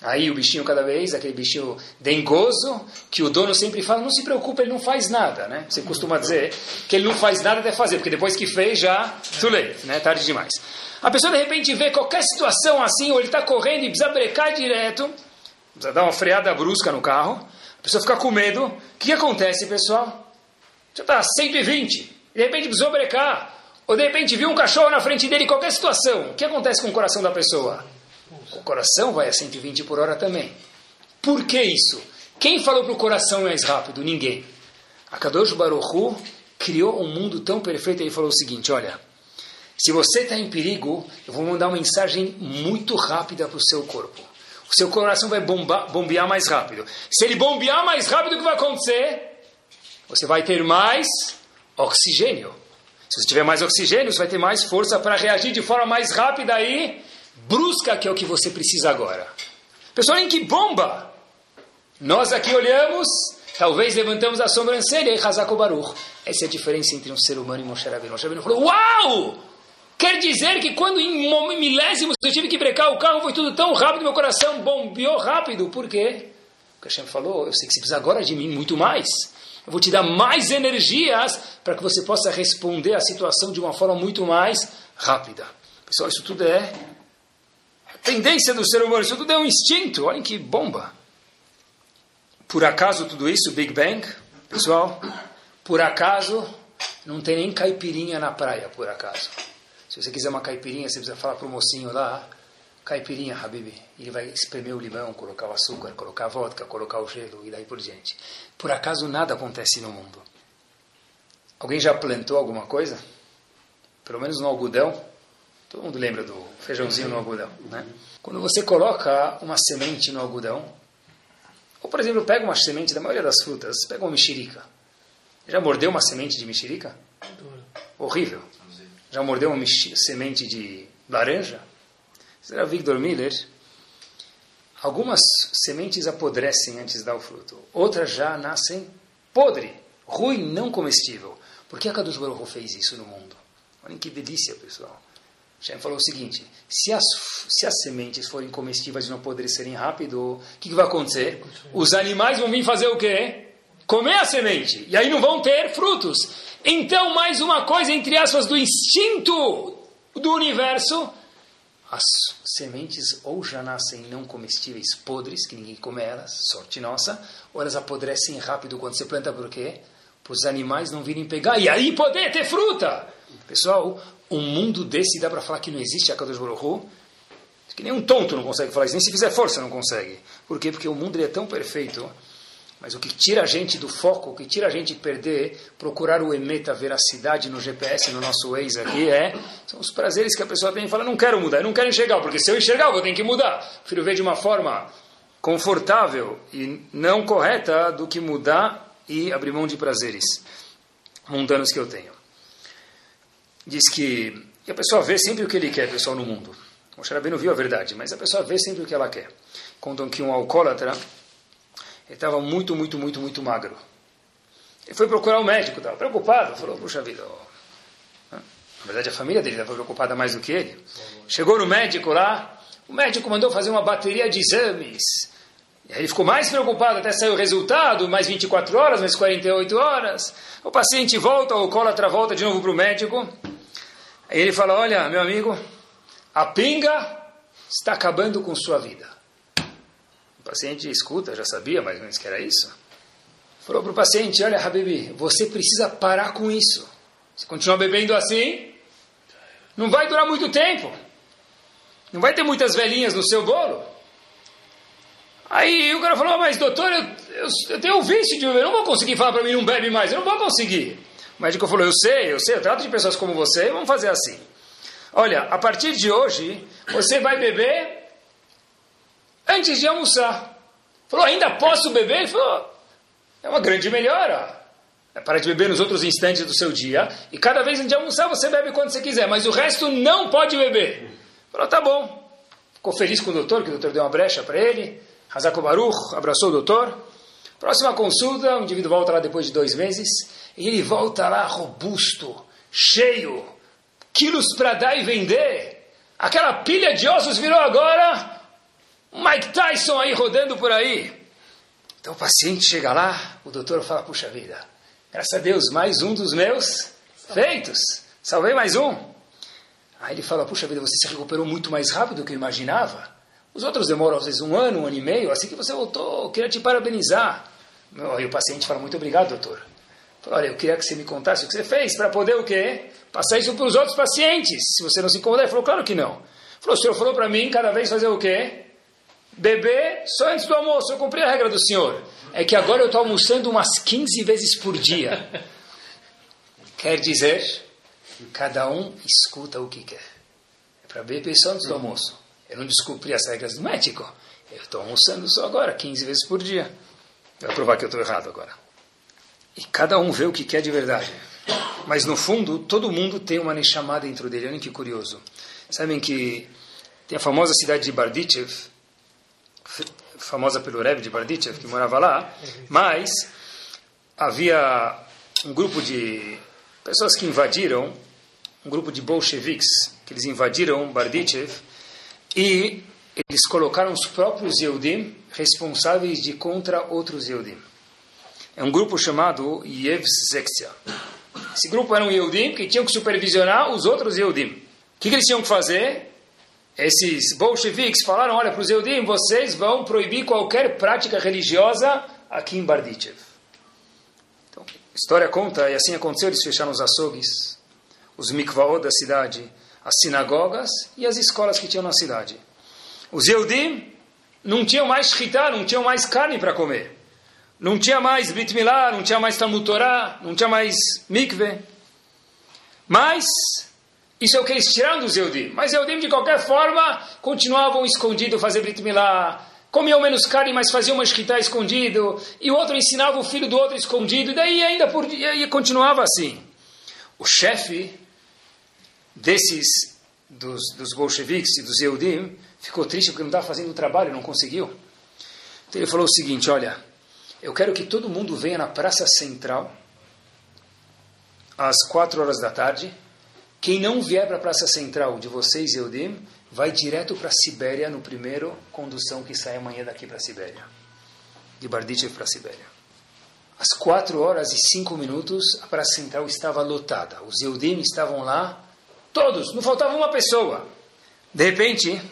Aí o bichinho cada vez, aquele bichinho dengoso, que o dono sempre fala, não se preocupe, ele não faz nada, né? Você costuma dizer que ele não faz nada até fazer, porque depois que fez já, too late, né? Tarde demais. A pessoa de repente vê qualquer situação assim, ou ele está correndo e precisa brecar direto, precisa dar uma freada brusca no carro, a pessoa fica com medo. O que, acontece, pessoal? Já está 120, de repente precisou brecar. Ou de repente viu um cachorro na frente dele, qualquer situação. O que acontece com o coração da pessoa? O coração vai a 120 por hora também. Por que isso? Quem falou para o coração mais rápido? Ninguém. A Kadosh Baruch Hu criou um mundo tão perfeito. Ele falou o seguinte: olha, se você está em perigo, eu vou mandar uma mensagem muito rápida para o seu corpo o seu coração vai bomba, bombear mais rápido. Se ele bombear mais rápido, o que vai acontecer? Você vai ter mais oxigênio. Se você tiver mais oxigênio, você vai ter mais força para reagir de forma mais rápida e brusca, que é o que você precisa agora. Pessoal, em que bomba! Nós aqui olhamos, talvez levantamos a sobrancelha e Hazako Baruch. Essa é a diferença entre um ser humano e Moshe Rabbeinu. Moshe Rabbeinu falou, uau! Quer dizer que quando em milésimos eu tive que brecar o carro, foi tudo tão rápido, meu coração bombeou rápido. Por quê? Porque Hashem falou, eu sei que você precisa agora de mim muito mais. Eu vou te dar mais energias para que você possa responder à situação de uma forma muito mais rápida. Pessoal, isso tudo é tendência do ser humano, isso tudo é um instinto. Olhem que bomba. Por acaso tudo isso, Big Bang, pessoal? Por acaso não tem nem caipirinha na praia, por acaso. Se você quiser uma caipirinha, você precisa falar para o mocinho lá, caipirinha, Habibi. Ele vai espremer o limão, colocar o açúcar, colocar a vodka, colocar o gelo e daí por diante. Por acaso nada acontece no mundo. Alguém já plantou alguma coisa? Pelo menos no algodão? Todo mundo lembra do feijãozinho no algodão, né? Quando você coloca uma semente no algodão, ou por exemplo, pega uma semente da maioria das frutas, pega uma mexerica. Já mordeu uma semente de mexerica? Horrível. Já mordeu uma semente de laranja? Será Victor Miller? Algumas sementes apodrecem antes de dar o fruto. Outras já nascem podre, ruim, não comestível. Por que a Kadosh Baruch fez isso no mundo? Olhem que delícia, pessoal. Shem falou o seguinte: se as, se as sementes forem comestíveis e não apodrecerem rápido, o que, que vai acontecer? Os animais vão vir fazer o quê? Comer a semente. E aí não vão ter frutos. Então, mais uma coisa, entre aspas, do instinto do universo as sementes ou já nascem não comestíveis podres, que ninguém come elas, sorte nossa, ou elas apodrecem rápido quando você planta, por quê? Para os animais não virem pegar e aí poder ter fruta. Pessoal, um mundo desse dá para falar que não existe a Kadosh Baruch que nem um tonto não consegue falar isso, nem se fizer força não consegue. Por quê? Porque o mundo é tão perfeito mas o que tira a gente do foco, o que tira a gente perder, procurar o emeta, a veracidade no GPS, no nosso Waze aqui, é, são os prazeres que a pessoa tem e fala, não quero mudar, eu não quero enxergar, porque se eu enxergar, eu vou ter que mudar. Prefiro ver de uma forma confortável e não correta do que mudar e abrir mão de prazeres mundanos que eu tenho. Diz que a pessoa vê sempre o que ele quer, pessoal, no mundo. O Xarabino viu a verdade, mas a pessoa vê sempre o que ela quer. Contam que um alcoólatra ele estava muito, muito, muito, muito magro. Ele foi procurar o médico, estava preocupado. Falou, puxa vida, ó. na verdade a família dele estava preocupada mais do que ele. Chegou no médico lá, o médico mandou fazer uma bateria de exames. E aí ele ficou mais preocupado, até saiu o resultado, mais 24 horas, mais 48 horas. O paciente volta, o alcoólatra volta de novo para o médico. Aí ele fala, olha, meu amigo, a pinga está acabando com sua vida. O paciente escuta, já sabia mais ou menos que era isso. Falou para o paciente: Olha, Habibi, você precisa parar com isso. Se continuar bebendo assim, não vai durar muito tempo. Não vai ter muitas velhinhas no seu bolo. Aí o cara falou: Mas doutor, eu, eu, eu tenho um vício de beber, eu não vou conseguir falar para mim não bebe mais, eu não vou conseguir. O médico falou: Eu sei, eu sei, eu trato de pessoas como você, vamos fazer assim. Olha, a partir de hoje, você vai beber antes de almoçar. Falou, ainda posso beber? Ele falou, é uma grande melhora. É para de beber nos outros instantes do seu dia. E cada vez antes de almoçar você bebe quando você quiser. Mas o resto não pode beber. Falou, tá bom. Ficou feliz com o doutor, que o doutor deu uma brecha para ele. Hazako Baruch abraçou o doutor. Próxima consulta, o indivíduo volta lá depois de dois meses. E ele volta lá robusto, cheio, quilos para dar e vender. Aquela pilha de ossos virou agora Mike Tyson aí rodando por aí. Então o paciente chega lá, o doutor fala, puxa vida, graças a Deus, mais um dos meus feitos. Salvei mais um. Aí ele fala, puxa vida, você se recuperou muito mais rápido do que eu imaginava. Os outros demoram às vezes um ano, um ano e meio, assim que você voltou, eu queria te parabenizar. Aí o paciente fala, muito obrigado, doutor. Fala, olha, eu queria que você me contasse o que você fez para poder o quê? Passar isso para os outros pacientes. Se você não se incomodar, ele falou, claro que não. Falou, o senhor falou para mim cada vez fazer o quê? Beber só antes do almoço. Eu cumpri a regra do senhor. É que agora eu estou almoçando umas 15 vezes por dia. Quer dizer, cada um escuta o que quer. É para beber só antes do almoço. Eu não descumpri as regras do médico. Eu estou almoçando só agora, 15 vezes por dia. Vai provar que eu estou errado agora. E cada um vê o que quer de verdade. Mas no fundo, todo mundo tem uma chamada dentro dele. Olha que curioso. Sabem que tem a famosa cidade de Bardichev, famosa pelo Rebbe de Bardichev, que morava lá, mas havia um grupo de pessoas que invadiram, um grupo de bolcheviques, que eles invadiram Bardichev, e eles colocaram os próprios Yehudim responsáveis de contra outros Yehudim. é um grupo chamado Yevzektia. Esse grupo era um Yehudim que tinham que supervisionar os outros Yehudim. O que, que eles tinham que fazer? Esses bolcheviques falaram, olha, para os Yehudim, vocês vão proibir qualquer prática religiosa aqui em Bardichev. Então, a história conta, e assim aconteceu, eles fecharam os açougues, os mikvaot da cidade, as sinagogas e as escolas que tinham na cidade. Os Yehudim não tinham mais shkita, não tinham mais carne para comer. Não tinha mais Brit Milá, não tinha mais Talmud Torah, não tinha mais mikve. Mas, isso é o que eles tiraram dos Eudim. Mas Eudim, de qualquer forma, continuavam escondidos fazer Brit Milá, comiam menos carne, mas faziam uma escrita escondido, e o outro ensinava o filho do outro escondido, e daí ainda por, e continuava assim. O chefe desses, dos, dos bolcheviques e dos Eudim, ficou triste porque não estava fazendo o trabalho, não conseguiu. Então ele falou o seguinte, olha, eu quero que todo mundo venha na Praça Central às quatro horas da tarde. Quem não vier para a Praça Central de vocês, Eudim, vai direto para a Sibéria no primeiro condução que sai amanhã daqui para a Sibéria. De Bardichev para a Sibéria. Às quatro horas e cinco minutos, a Praça Central estava lotada. Os Eudim estavam lá, todos, não faltava uma pessoa. De repente,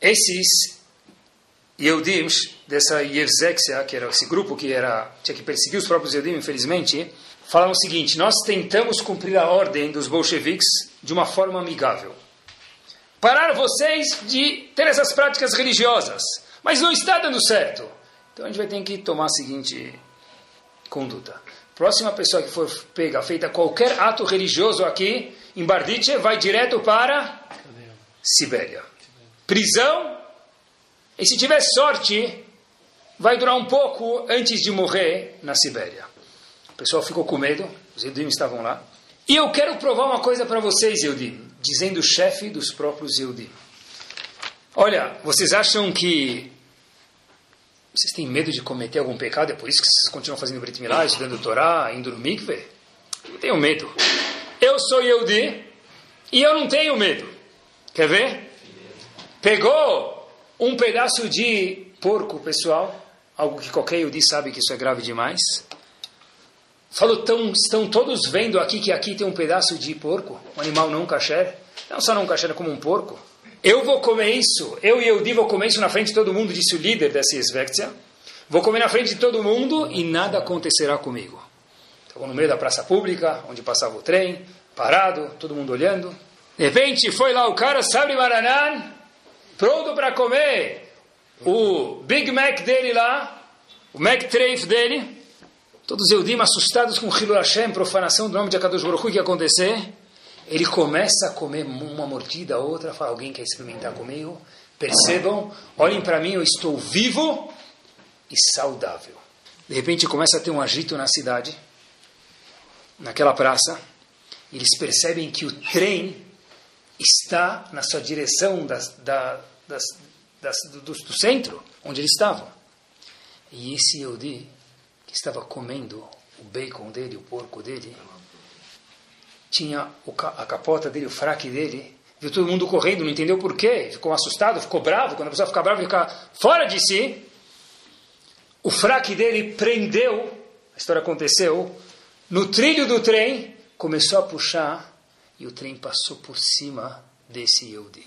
esses Yehudim, dessa Yevzexia, que era esse grupo que era, tinha que perseguir os próprios Yehudim, infelizmente, falaram o seguinte, nós tentamos cumprir a ordem dos bolcheviques de uma forma amigável. Parar vocês de ter essas práticas religiosas, mas não está dando certo. Então a gente vai ter que tomar a seguinte conduta. Próxima pessoa que for pega, feita qualquer ato religioso aqui, em Bardiche, vai direto para Sibéria. Prisão e se tiver sorte, vai durar um pouco antes de morrer na Sibéria. Pessoal ficou com medo, os Eudim estavam lá. E eu quero provar uma coisa para vocês, Eudim, dizendo o chefe dos próprios Eudim. Olha, vocês acham que vocês têm medo de cometer algum pecado? É por isso que vocês continuam fazendo Brit Milá, estudando Torá, indo no mikve? Não tenho medo. Eu sou Yehudi e eu não tenho medo. Quer ver? Pegou um pedaço de porco, pessoal, algo que qualquer Yudi sabe que isso é grave demais. Falou, tão, estão todos vendo aqui que aqui tem um pedaço de porco, um animal não kasher. Não só não kasher, como um porco. Eu vou comer isso, eu e Yehudi vou comer isso na frente de todo mundo, disse o líder dessa Svektia. Vou comer na frente de todo mundo e nada acontecerá comigo. Estava no meio da praça pública, onde passava o trem, parado, todo mundo olhando. De repente foi lá o cara, sabe Maranan, pronto para comer o Big Mac dele lá, o Mac Treif dele. Todos os Eudim assustados com Hilul Hashem, profanação do nome de Akadosh Baruch Hu, que ia acontecer. Ele começa a comer uma mordida, outra, fala, alguém quer experimentar comigo? Percebam, olhem para mim, eu estou vivo e saudável. De repente começa a ter um agito na cidade, naquela praça. Eles percebem que o trem está na sua direção das, da, das, das, do, do, centro, onde eles estavam. E esse Yehudi, estava comendo o bacon dele, o porco dele, tinha a capota dele, o fraque dele, viu todo mundo correndo, não entendeu por quê, ficou assustado, ficou bravo, quando a pessoa fica brava, fica fora de si. O fraque dele prendeu, a história aconteceu, no trilho do trem, começou a puxar e o trem passou por cima desse Yehudi.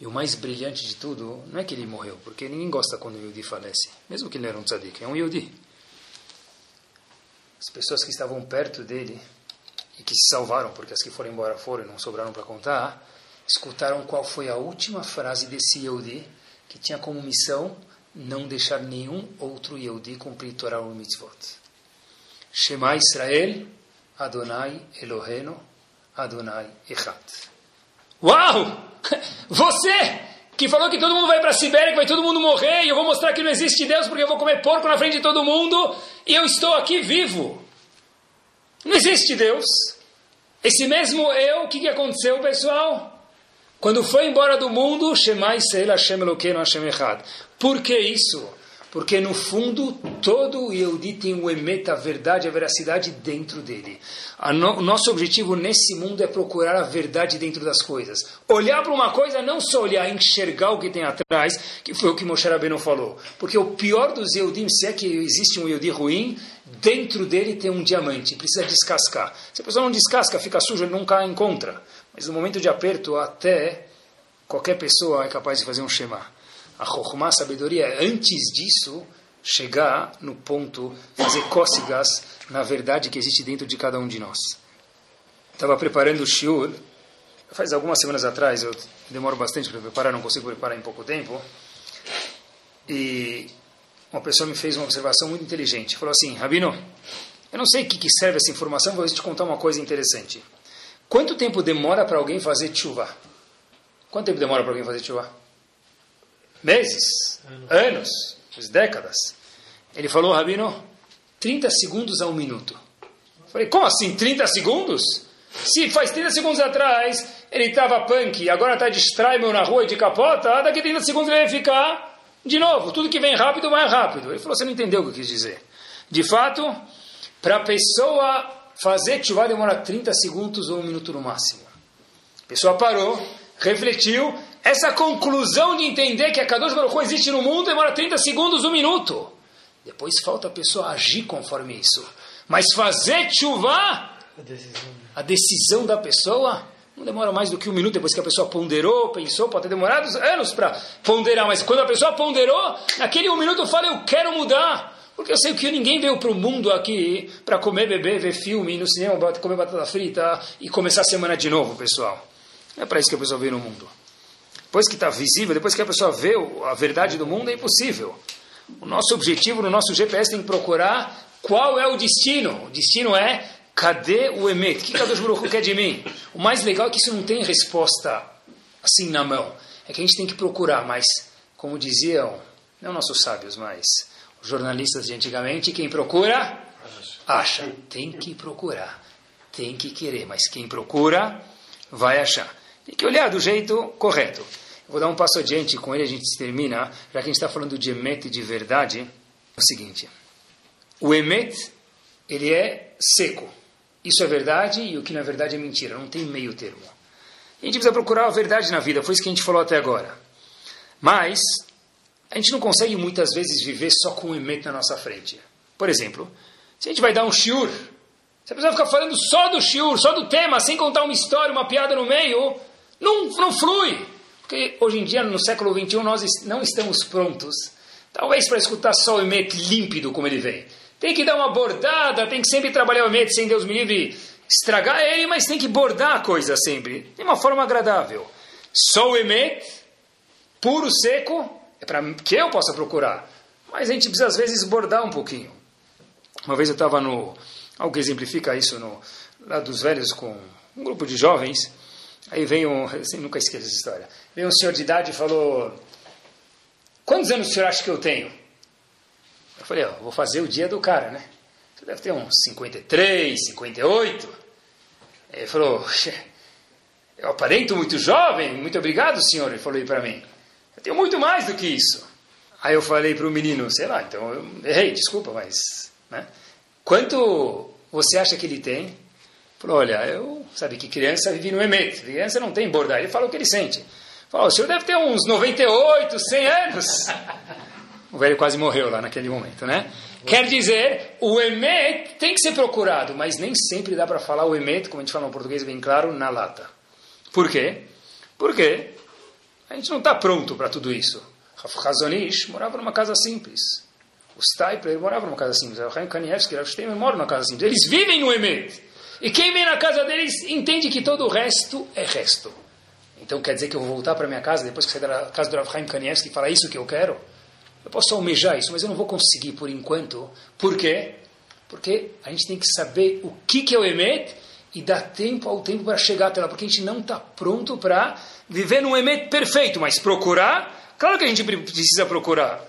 E o mais brilhante de tudo, não é que ele morreu, porque ninguém gosta quando o Yehudi falece, mesmo que ele era um tzadik, é um Yehudi. As pessoas que estavam perto dele e que se salvaram, porque as que foram embora foram e não sobraram para contar, escutaram qual foi a última frase desse Yehudi, que tinha como missão não deixar nenhum outro Yehudi cumprir Torah ou Mitzvot. Shema Israel, Adonai Elohenu, Adonai Echad. Uau! Você que falou que todo mundo vai para a Sibéria, que vai todo mundo morrer, e eu vou mostrar que não existe Deus porque eu vou comer porco na frente de todo mundo, e eu estou aqui vivo. Não existe Deus. Esse mesmo eu, o que, que aconteceu, pessoal? Quando foi embora do mundo, Shema Israel Hashem Hashem Echad. Por que isso? Porque no fundo, todo Yehudi tem o emet, a verdade, a veracidade dentro dele. No, o nosso objetivo nesse mundo é procurar a verdade dentro das coisas. Olhar para uma coisa, não só olhar, enxergar o que tem atrás, que foi o que Moshe Rabbeinu falou. Porque o pior dos Yehudim, se é que existe um Yehudi ruim, dentro dele tem um diamante, precisa descascar. Se a pessoa não descasca, fica suja, ele nunca encontra. Mas no momento de aperto, até qualquer pessoa é capaz de fazer um Shema a Chokhmah, a sabedoria, é antes disso, chegar no ponto, fazer cócegas na verdade que existe dentro de cada um de nós. Estava preparando o shiur, faz algumas semanas atrás, eu demoro bastante para preparar, não consigo preparar em pouco tempo, e uma pessoa me fez uma observação muito inteligente. Falou assim, Rabino, eu não sei o que, que serve essa informação, vou te contar uma coisa interessante. Quanto tempo demora para alguém fazer chuva? Quanto tempo demora para alguém fazer chuva? Meses, anos, décadas. Ele falou, Rabino, 30 segundos a um minuto. Eu falei, como assim 30 segundos? Se faz 30 segundos atrás ele estava punk e agora está de Straimel na rua e de capota, daqui 30 segundos ele vai ficar de novo. Tudo que vem rápido vai rápido. Ele falou, você não entendeu o que eu quis dizer. De fato, para a pessoa fazer chuva demora 30 segundos ou um minuto no máximo. A pessoa parou, refletiu essa conclusão de entender que a Kadosh Baruch Hu existe no mundo demora 30 segundos, um minuto. Depois falta a pessoa agir conforme isso. Mas fazer chuva, a decisão. a decisão da pessoa, não demora mais do que um minuto depois que a pessoa ponderou, pensou, pode ter demorado anos para ponderar, mas quando a pessoa ponderou, naquele um minuto fala, eu quero mudar. Porque eu sei que ninguém veio para o mundo aqui para comer, beber, ver filme, ir no cinema, comer batata frita e começar a semana de novo, pessoal. Não é para isso que a pessoa veio no mundo. Depois que está visível, depois que a pessoa vê a verdade do mundo, é impossível. O nosso objetivo no nosso GPS tem que procurar qual é o destino. O destino é cadê o Emet? O que Kadosh Baruch quer de mim? O mais legal é que isso não tem resposta assim na mão. É que a gente tem que procurar, mas, como diziam, não nossos sábios, mas os jornalistas de antigamente, quem procura, acha. Tem que procurar, tem que querer, mas quem procura, vai achar. Tem que olhar do jeito correto. vou dar um passo adiante, com ele a gente termina, já que a gente está falando de emet de verdade, é o seguinte. O emet, ele é seco. Isso é verdade e o que não é verdade é mentira. Não tem meio termo. A gente precisa procurar a verdade na vida, foi isso que a gente falou até agora. Mas, a gente não consegue muitas vezes viver só com o emet na nossa frente. Por exemplo, se a gente vai dar um shiur, se a pessoa ficar falando só do shiur, só do tema, sem contar uma história, uma piada no meio, não, não flui. Porque hoje em dia, no século XXI, nós não estamos prontos, talvez para escutar só o Emet límpido como ele vem. Tem que dar uma bordada, tem que sempre trabalhar o Emet sem Deus me livre estragar ele, mas tem que bordar a coisa sempre, de uma forma agradável. Só o Emet, puro, seco, é para que eu possa procurar. Mas a gente precisa às vezes bordar um pouquinho. Uma vez eu estava no. Algo que exemplifica isso no, lá dos velhos com um grupo de jovens. Aí vem um, assim, nunca esqueço essa história. Veio um senhor de idade e falou: Quantos anos o senhor acha que eu tenho? Eu falei: ó, Vou fazer o dia do cara, né? Você deve ter uns 53, 58. Ele falou: Eu aparento muito jovem, muito obrigado, senhor. Ele falou para mim: Eu tenho muito mais do que isso. Aí eu falei para o menino: Sei lá, então eu errei, desculpa, mas. Né? Quanto você acha que ele tem? Falou, olha, eu, sabe que criança vive no emet, criança não tem bordar. Ele fala o que ele sente. Falou, o senhor deve ter uns 98, 100 anos. O velho quase morreu lá naquele momento, né? Quer dizer, o emet tem que ser procurado, mas nem sempre dá para falar o emet, como a gente fala no português bem claro, na lata. Por quê? Porque a gente não está pronto para tudo isso. Razonish morava numa casa simples. O Stipler morava numa casa simples. O Chaim Kanievski, o Steiner moram numa casa simples. Eles vivem no emet. E quem vem na casa deles entende que todo o resto é resto. Então quer dizer que eu vou voltar para minha casa depois que sair da casa do Rav Chaim Kanievski e falar isso que eu quero? Eu posso almejar isso, mas eu não vou conseguir por enquanto. Por quê? Porque a gente tem que saber o que, que é o Emet e dar tempo ao tempo para chegar até lá. Porque a gente não está pronto para viver num Emet perfeito, mas procurar, claro que a gente precisa procurar.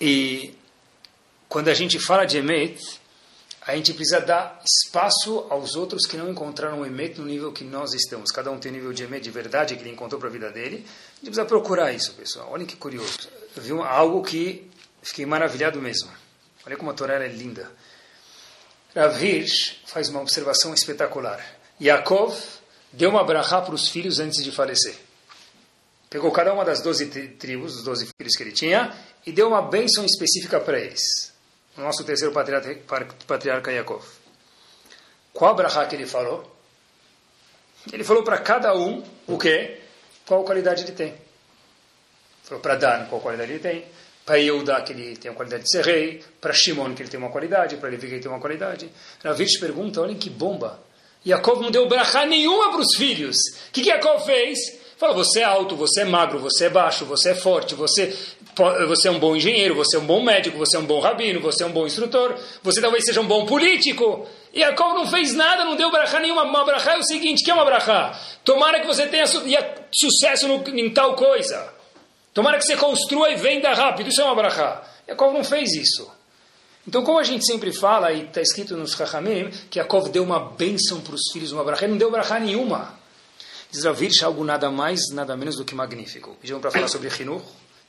E quando a gente fala de Emet, a gente precisa dar espaço aos outros que não encontraram o Emet no nível que nós estamos. Cada um tem um nível de Emet de verdade que ele encontrou para a vida dele. A gente precisa procurar isso, pessoal. Olhem que curioso. Eu vi algo que Fiquei maravilhado mesmo. Olha como a Torá é linda. Rav Hirsch faz uma observação espetacular. Yaakov deu uma brachá para os filhos antes de falecer. Pegou cada uma das doze tribos, os doze filhos que ele tinha, e deu uma bênção específica para eles. Nosso terceiro patriarca, patriarca Yaakov. Qual brachá que ele falou? Ele falou para cada um o quê? Qual qualidade ele tem. Falou para Dan qual qualidade ele tem para Yehuda, que ele tem a qualidade de ser rei, para Shimon, que ele tem uma qualidade, para Levi, que ele tem uma qualidade. Ravish pergunta, olhem que bomba. Yaakov não deu brachá nenhuma para os filhos. O que, que Yaakov fez? Falou, você é alto, você é magro, você é baixo, você é forte, você, você é um bom engenheiro, você é um bom médico, você é um bom rabino, você é um bom instrutor, você talvez seja um bom político. E Yaakov não fez nada, não deu brachá nenhuma. Uma brachá é o seguinte, que é uma brachá? Tomara que você tenha su sucesso no, em tal coisa. Tomara que você construa e venda rápido. Isso é uma brachá. Yaakov não fez isso. Então, como a gente sempre fala, e está escrito nos Chachamim, que Yaakov deu uma bênção para os filhos, uma brachá, ele não deu brachá nenhuma. Diz Ravirch algo nada mais, nada menos do que magnífico. Pedimos para falar sobre Hinuch.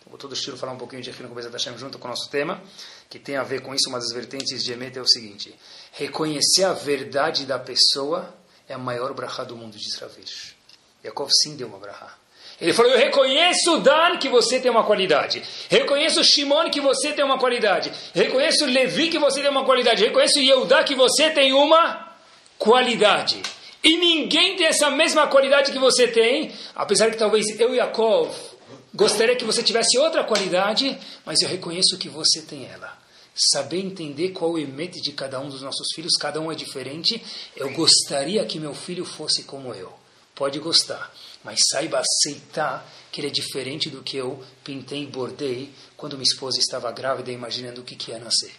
Vou todo estilo falar um pouquinho de Hinuch Bezat Hashem junto com o nosso tema, que tem a ver com isso. Uma das vertentes de Emet é o seguinte: reconhecer a verdade da pessoa é a maior brachá do mundo, diz Ravirch. Yaakov sim deu uma brachá. Ele falou: Eu reconheço Dan que você tem uma qualidade. Reconheço Shimon que você tem uma qualidade. Reconheço Levi que você tem uma qualidade. Reconheço Yehudá que você tem uma qualidade. E ninguém tem essa mesma qualidade que você tem, apesar que talvez eu e Yaakov gostaria que você tivesse outra qualidade, mas eu reconheço que você tem ela. Saber entender qual o emete de cada um dos nossos filhos, cada um é diferente. Eu gostaria que meu filho fosse como eu. Pode gostar mas saiba aceitar que ele é diferente do que eu pintei e bordei quando minha esposa estava grávida imaginando o que, que ia nascer.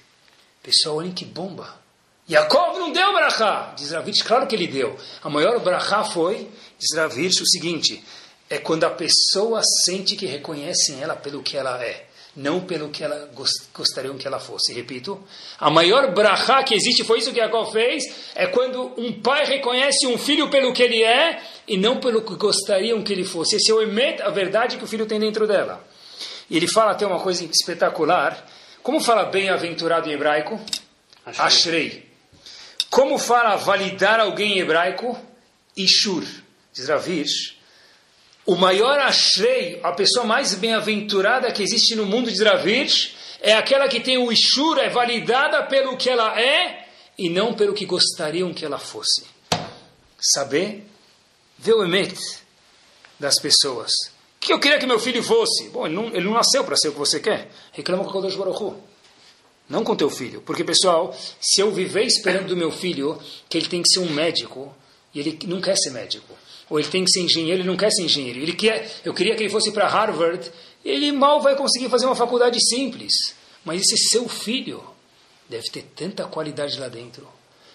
Pessoal, olhem que bomba. Yaakov não deu brachá. Diz Ravitch, claro que ele deu. A maior brachá foi, diz Ravitch, o seguinte, é quando a pessoa sente que reconhecem ela pelo que ela é não pelo que ela gostariam que ela fosse. Repito, a maior brachá que existe, foi isso que Jacob fez, é quando um pai reconhece um filho pelo que ele é e não pelo que gostariam que ele fosse. Esse é o emet, a verdade que o filho tem dentro dela. E ele fala até uma coisa espetacular. Como fala bem-aventurado em hebraico? Ashrei. Ashrei. Como fala validar alguém em hebraico? Ishur. Diz Ravish o maior ashrei, a pessoa mais bem-aventurada que existe no mundo de Dravit, é aquela que tem o Ishur, é validada pelo que ela é e não pelo que gostariam que ela fosse. Saber ver o emet das pessoas. O que eu queria que meu filho fosse? Bom, ele não, ele não nasceu para ser o que você quer. Reclama com o Kodesh Baruch Não com teu filho. Porque, pessoal, se eu viver esperando do meu filho que ele tem que ser um médico, e ele não quer ser médico, ou ele tem que ser engenheiro, ele não quer ser engenheiro. Ele quer, eu queria que ele fosse para Harvard, ele mal vai conseguir fazer uma faculdade simples. Mas esse seu filho deve ter tanta qualidade lá dentro.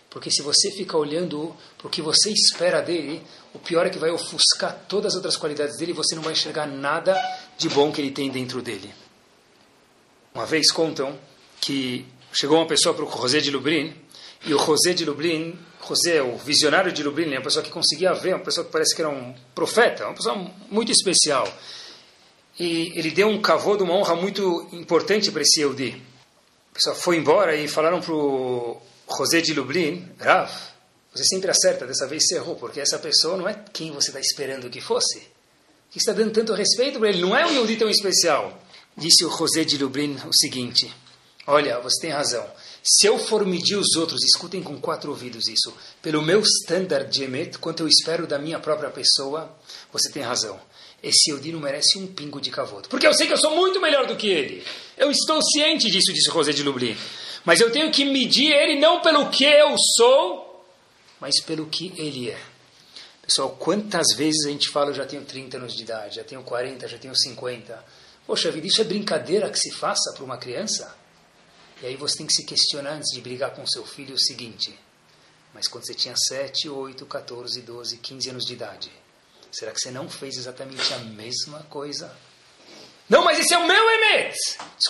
Porque se você fica olhando para o que você espera dele, o pior é que vai ofuscar todas as outras qualidades dele e você não vai enxergar nada de bom que ele tem dentro dele. Uma vez contam que chegou uma pessoa para o José de Lublin e o José de Lublin José, o visionário de Lublin, uma pessoa que conseguia ver, uma pessoa que parece que era um profeta, uma pessoa muito especial. E ele deu um cavô uma honra muito importante para esse Eudi. A pessoa foi embora e falaram para o José de Lublin, Rav, você sempre acerta, dessa vez você errou, porque essa pessoa não é quem você está esperando que fosse. Que está dando tanto respeito para ele, não é um Eudi tão especial. Disse o José de Lublin o seguinte, olha, você tem razão, se eu for medir os outros, escutem com quatro ouvidos isso, pelo meu standard de emet, quanto eu espero da minha própria pessoa, você tem razão. Esse Eudi não merece um pingo de cavoto. Porque eu sei que eu sou muito melhor do que ele. Eu estou ciente disso, disse José de Lublin. Mas eu tenho que medir ele não pelo que eu sou, mas pelo que ele é. Pessoal, quantas vezes a gente fala, eu já tenho 30 anos de idade, já tenho 40, já tenho 50. Poxa vida, isso é brincadeira que se faça para uma criança? E aí você tem que se questionar antes de brigar com seu filho o seguinte: mas quando você tinha 7, 8, 14, 12, 15 anos de idade, será que você não fez exatamente a mesma coisa? Não, mas esse é o meu Emet!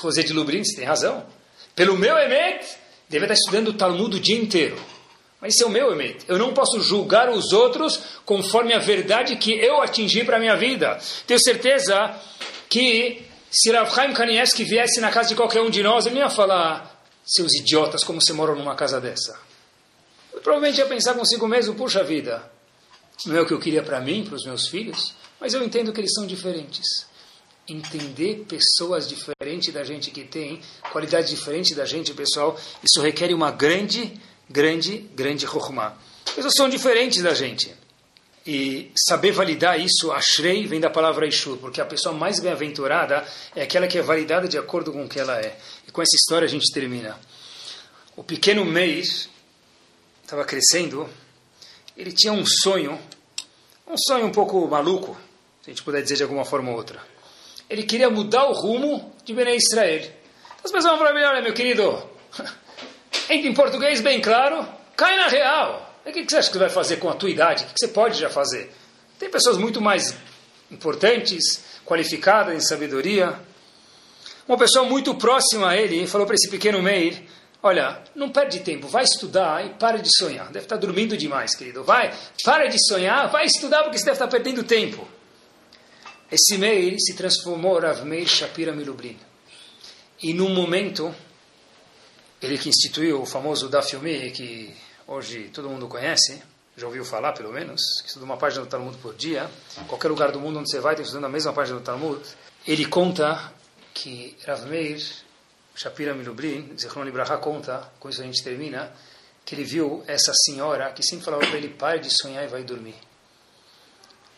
José de Lublin, você tem razão. Pelo meu Emet, deve estar estudando o Talmud o dia inteiro. Mas esse é o meu Emet. Eu não posso julgar os outros conforme a verdade que eu atingi para a minha vida. Tenho certeza que Se Rav Chaim Kanievski viesse na casa de qualquer um de nós, ele não ia falar, seus idiotas, como você mora numa casa dessa. Ele provavelmente ia pensar consigo mesmo, puxa vida, não é o que eu queria para mim, para os meus filhos, mas eu entendo que eles são diferentes. Entender pessoas diferentes da gente que tem, qualidade diferente da gente, pessoal, isso requer uma grande, grande, grande rohma. Pessoas são diferentes da gente. E saber validar isso, ashrei, vem da palavra ishur, porque a pessoa mais bem-aventurada é aquela que é validada de acordo com o que ela é. E com essa história a gente termina. O pequeno Meir estava crescendo, ele tinha um sonho, um sonho um pouco maluco, se a gente puder dizer de alguma forma ou outra. Ele queria mudar o rumo de Bené Israel. As pessoas vão falar, olha meu querido, em português bem claro, cai na real. O que você acha que vai fazer com a tua idade? O que você pode já fazer? Tem pessoas muito mais importantes, qualificadas em sabedoria. Uma pessoa muito próxima a ele falou para esse pequeno Meir, olha, não perde tempo, vai estudar e para de sonhar. Deve estar dormindo demais, querido. Vai, para de sonhar, vai estudar porque você deve estar perdendo tempo. Esse Meir se transformou Rav Meir Shapira Milubrin. E num momento, ele que instituiu o famoso Daf Yomi, que hoje todo mundo conhece, já ouviu falar pelo menos, que estuda uma página do Talmud por dia, qualquer lugar do mundo onde você vai, tem estudando a mesma página do Talmud, ele conta que Rav Meir, Shapira Milubrin, Zichron conta, com isso a gente termina, que ele viu essa senhora que sempre falava para ele, pare de sonhar e vai dormir.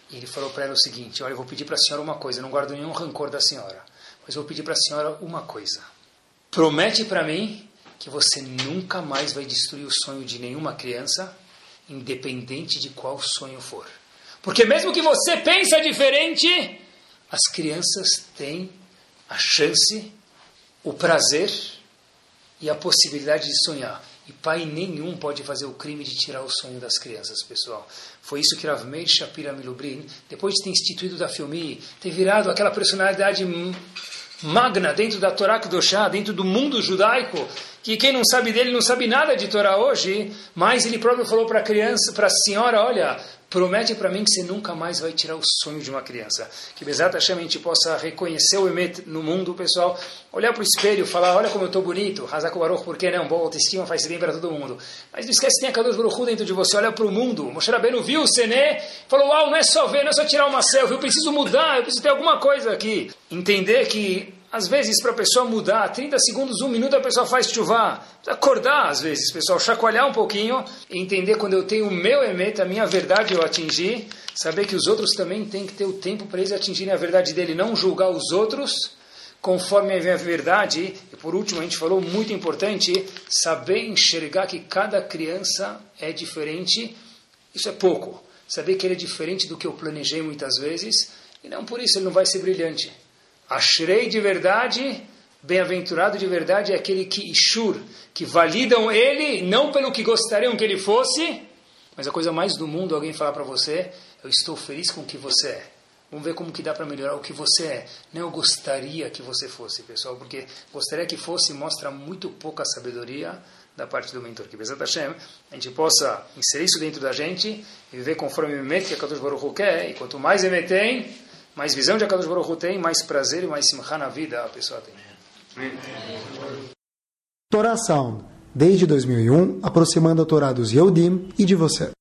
E ele falou para ela o seguinte, olha, eu vou pedir para a senhora uma coisa, eu não guardo nenhum rancor da senhora, mas eu vou pedir para a senhora uma coisa. Promete para mim que você nunca mais vai destruir o sonho de nenhuma criança, independente de qual sonho for. Porque mesmo que você pense diferente, as crianças têm a chance, o prazer e a possibilidade de sonhar. E pai nenhum pode fazer o crime de tirar o sonho das crianças, pessoal. Foi isso que Rav Meir Shapira Milubrin, depois de ter instituído da Filmi, ter virado aquela personalidade magna dentro da Torá Kedoshá, dentro do mundo judaico, que quem não sabe dele não sabe nada de Torá hoje, mas ele próprio falou para a criança, para a senhora, olha, promete para mim que você nunca mais vai tirar o sonho de uma criança. Que Bezat Hashem a gente possa reconhecer o Emet no mundo, pessoal, olhar para o espelho, falar, olha como eu estou bonito, Hazak Baruch, por que não? Boa autoestima faz bem para todo mundo. Mas não esquece que tem a Kadosh Baruch dentro de você, olha para o mundo. Moshe Rabbeinu viu o Sené, falou, uau, não é só ver, não é só tirar uma selfie, eu preciso mudar, eu preciso ter alguma coisa aqui. Entender que às vezes, para a pessoa mudar, 30 segundos, um minuto, a pessoa faz chuva. Precisa acordar, às vezes, pessoal, chacoalhar um pouquinho entender quando eu tenho o meu emet, a minha verdade eu atingi, saber que os outros também têm que ter o tempo para eles atingirem a verdade dele, não julgar os outros conforme a verdade. E por último, a gente falou muito importante, saber enxergar que cada criança é diferente. Isso é pouco. Saber que ele é diferente do que eu planejei muitas vezes, e não por isso ele não vai ser brilhante. Ashrei de verdade, bem-aventurado de verdade é aquele que Ishur, que validam ele não pelo que gostariam que ele fosse, mas a coisa mais do mundo alguém falar para você, eu estou feliz com o que você é. Vamos ver como que dá para melhorar o que você é. Não eu gostaria que você fosse, pessoal, porque gostaria que fosse mostra muito pouca sabedoria da parte do mentor. Que Bezat Hashem, a gente possa inserir isso dentro da gente e viver conforme o Emet que a Kadosh Baruch quer. E quanto mais Emet tem, mais visão de Akadosh Baruch Hu tem, mais prazer e mais simcha na vida a pessoa tem. Torá Sound, desde 2001, aproximando a Torá dos Yehudim e de você.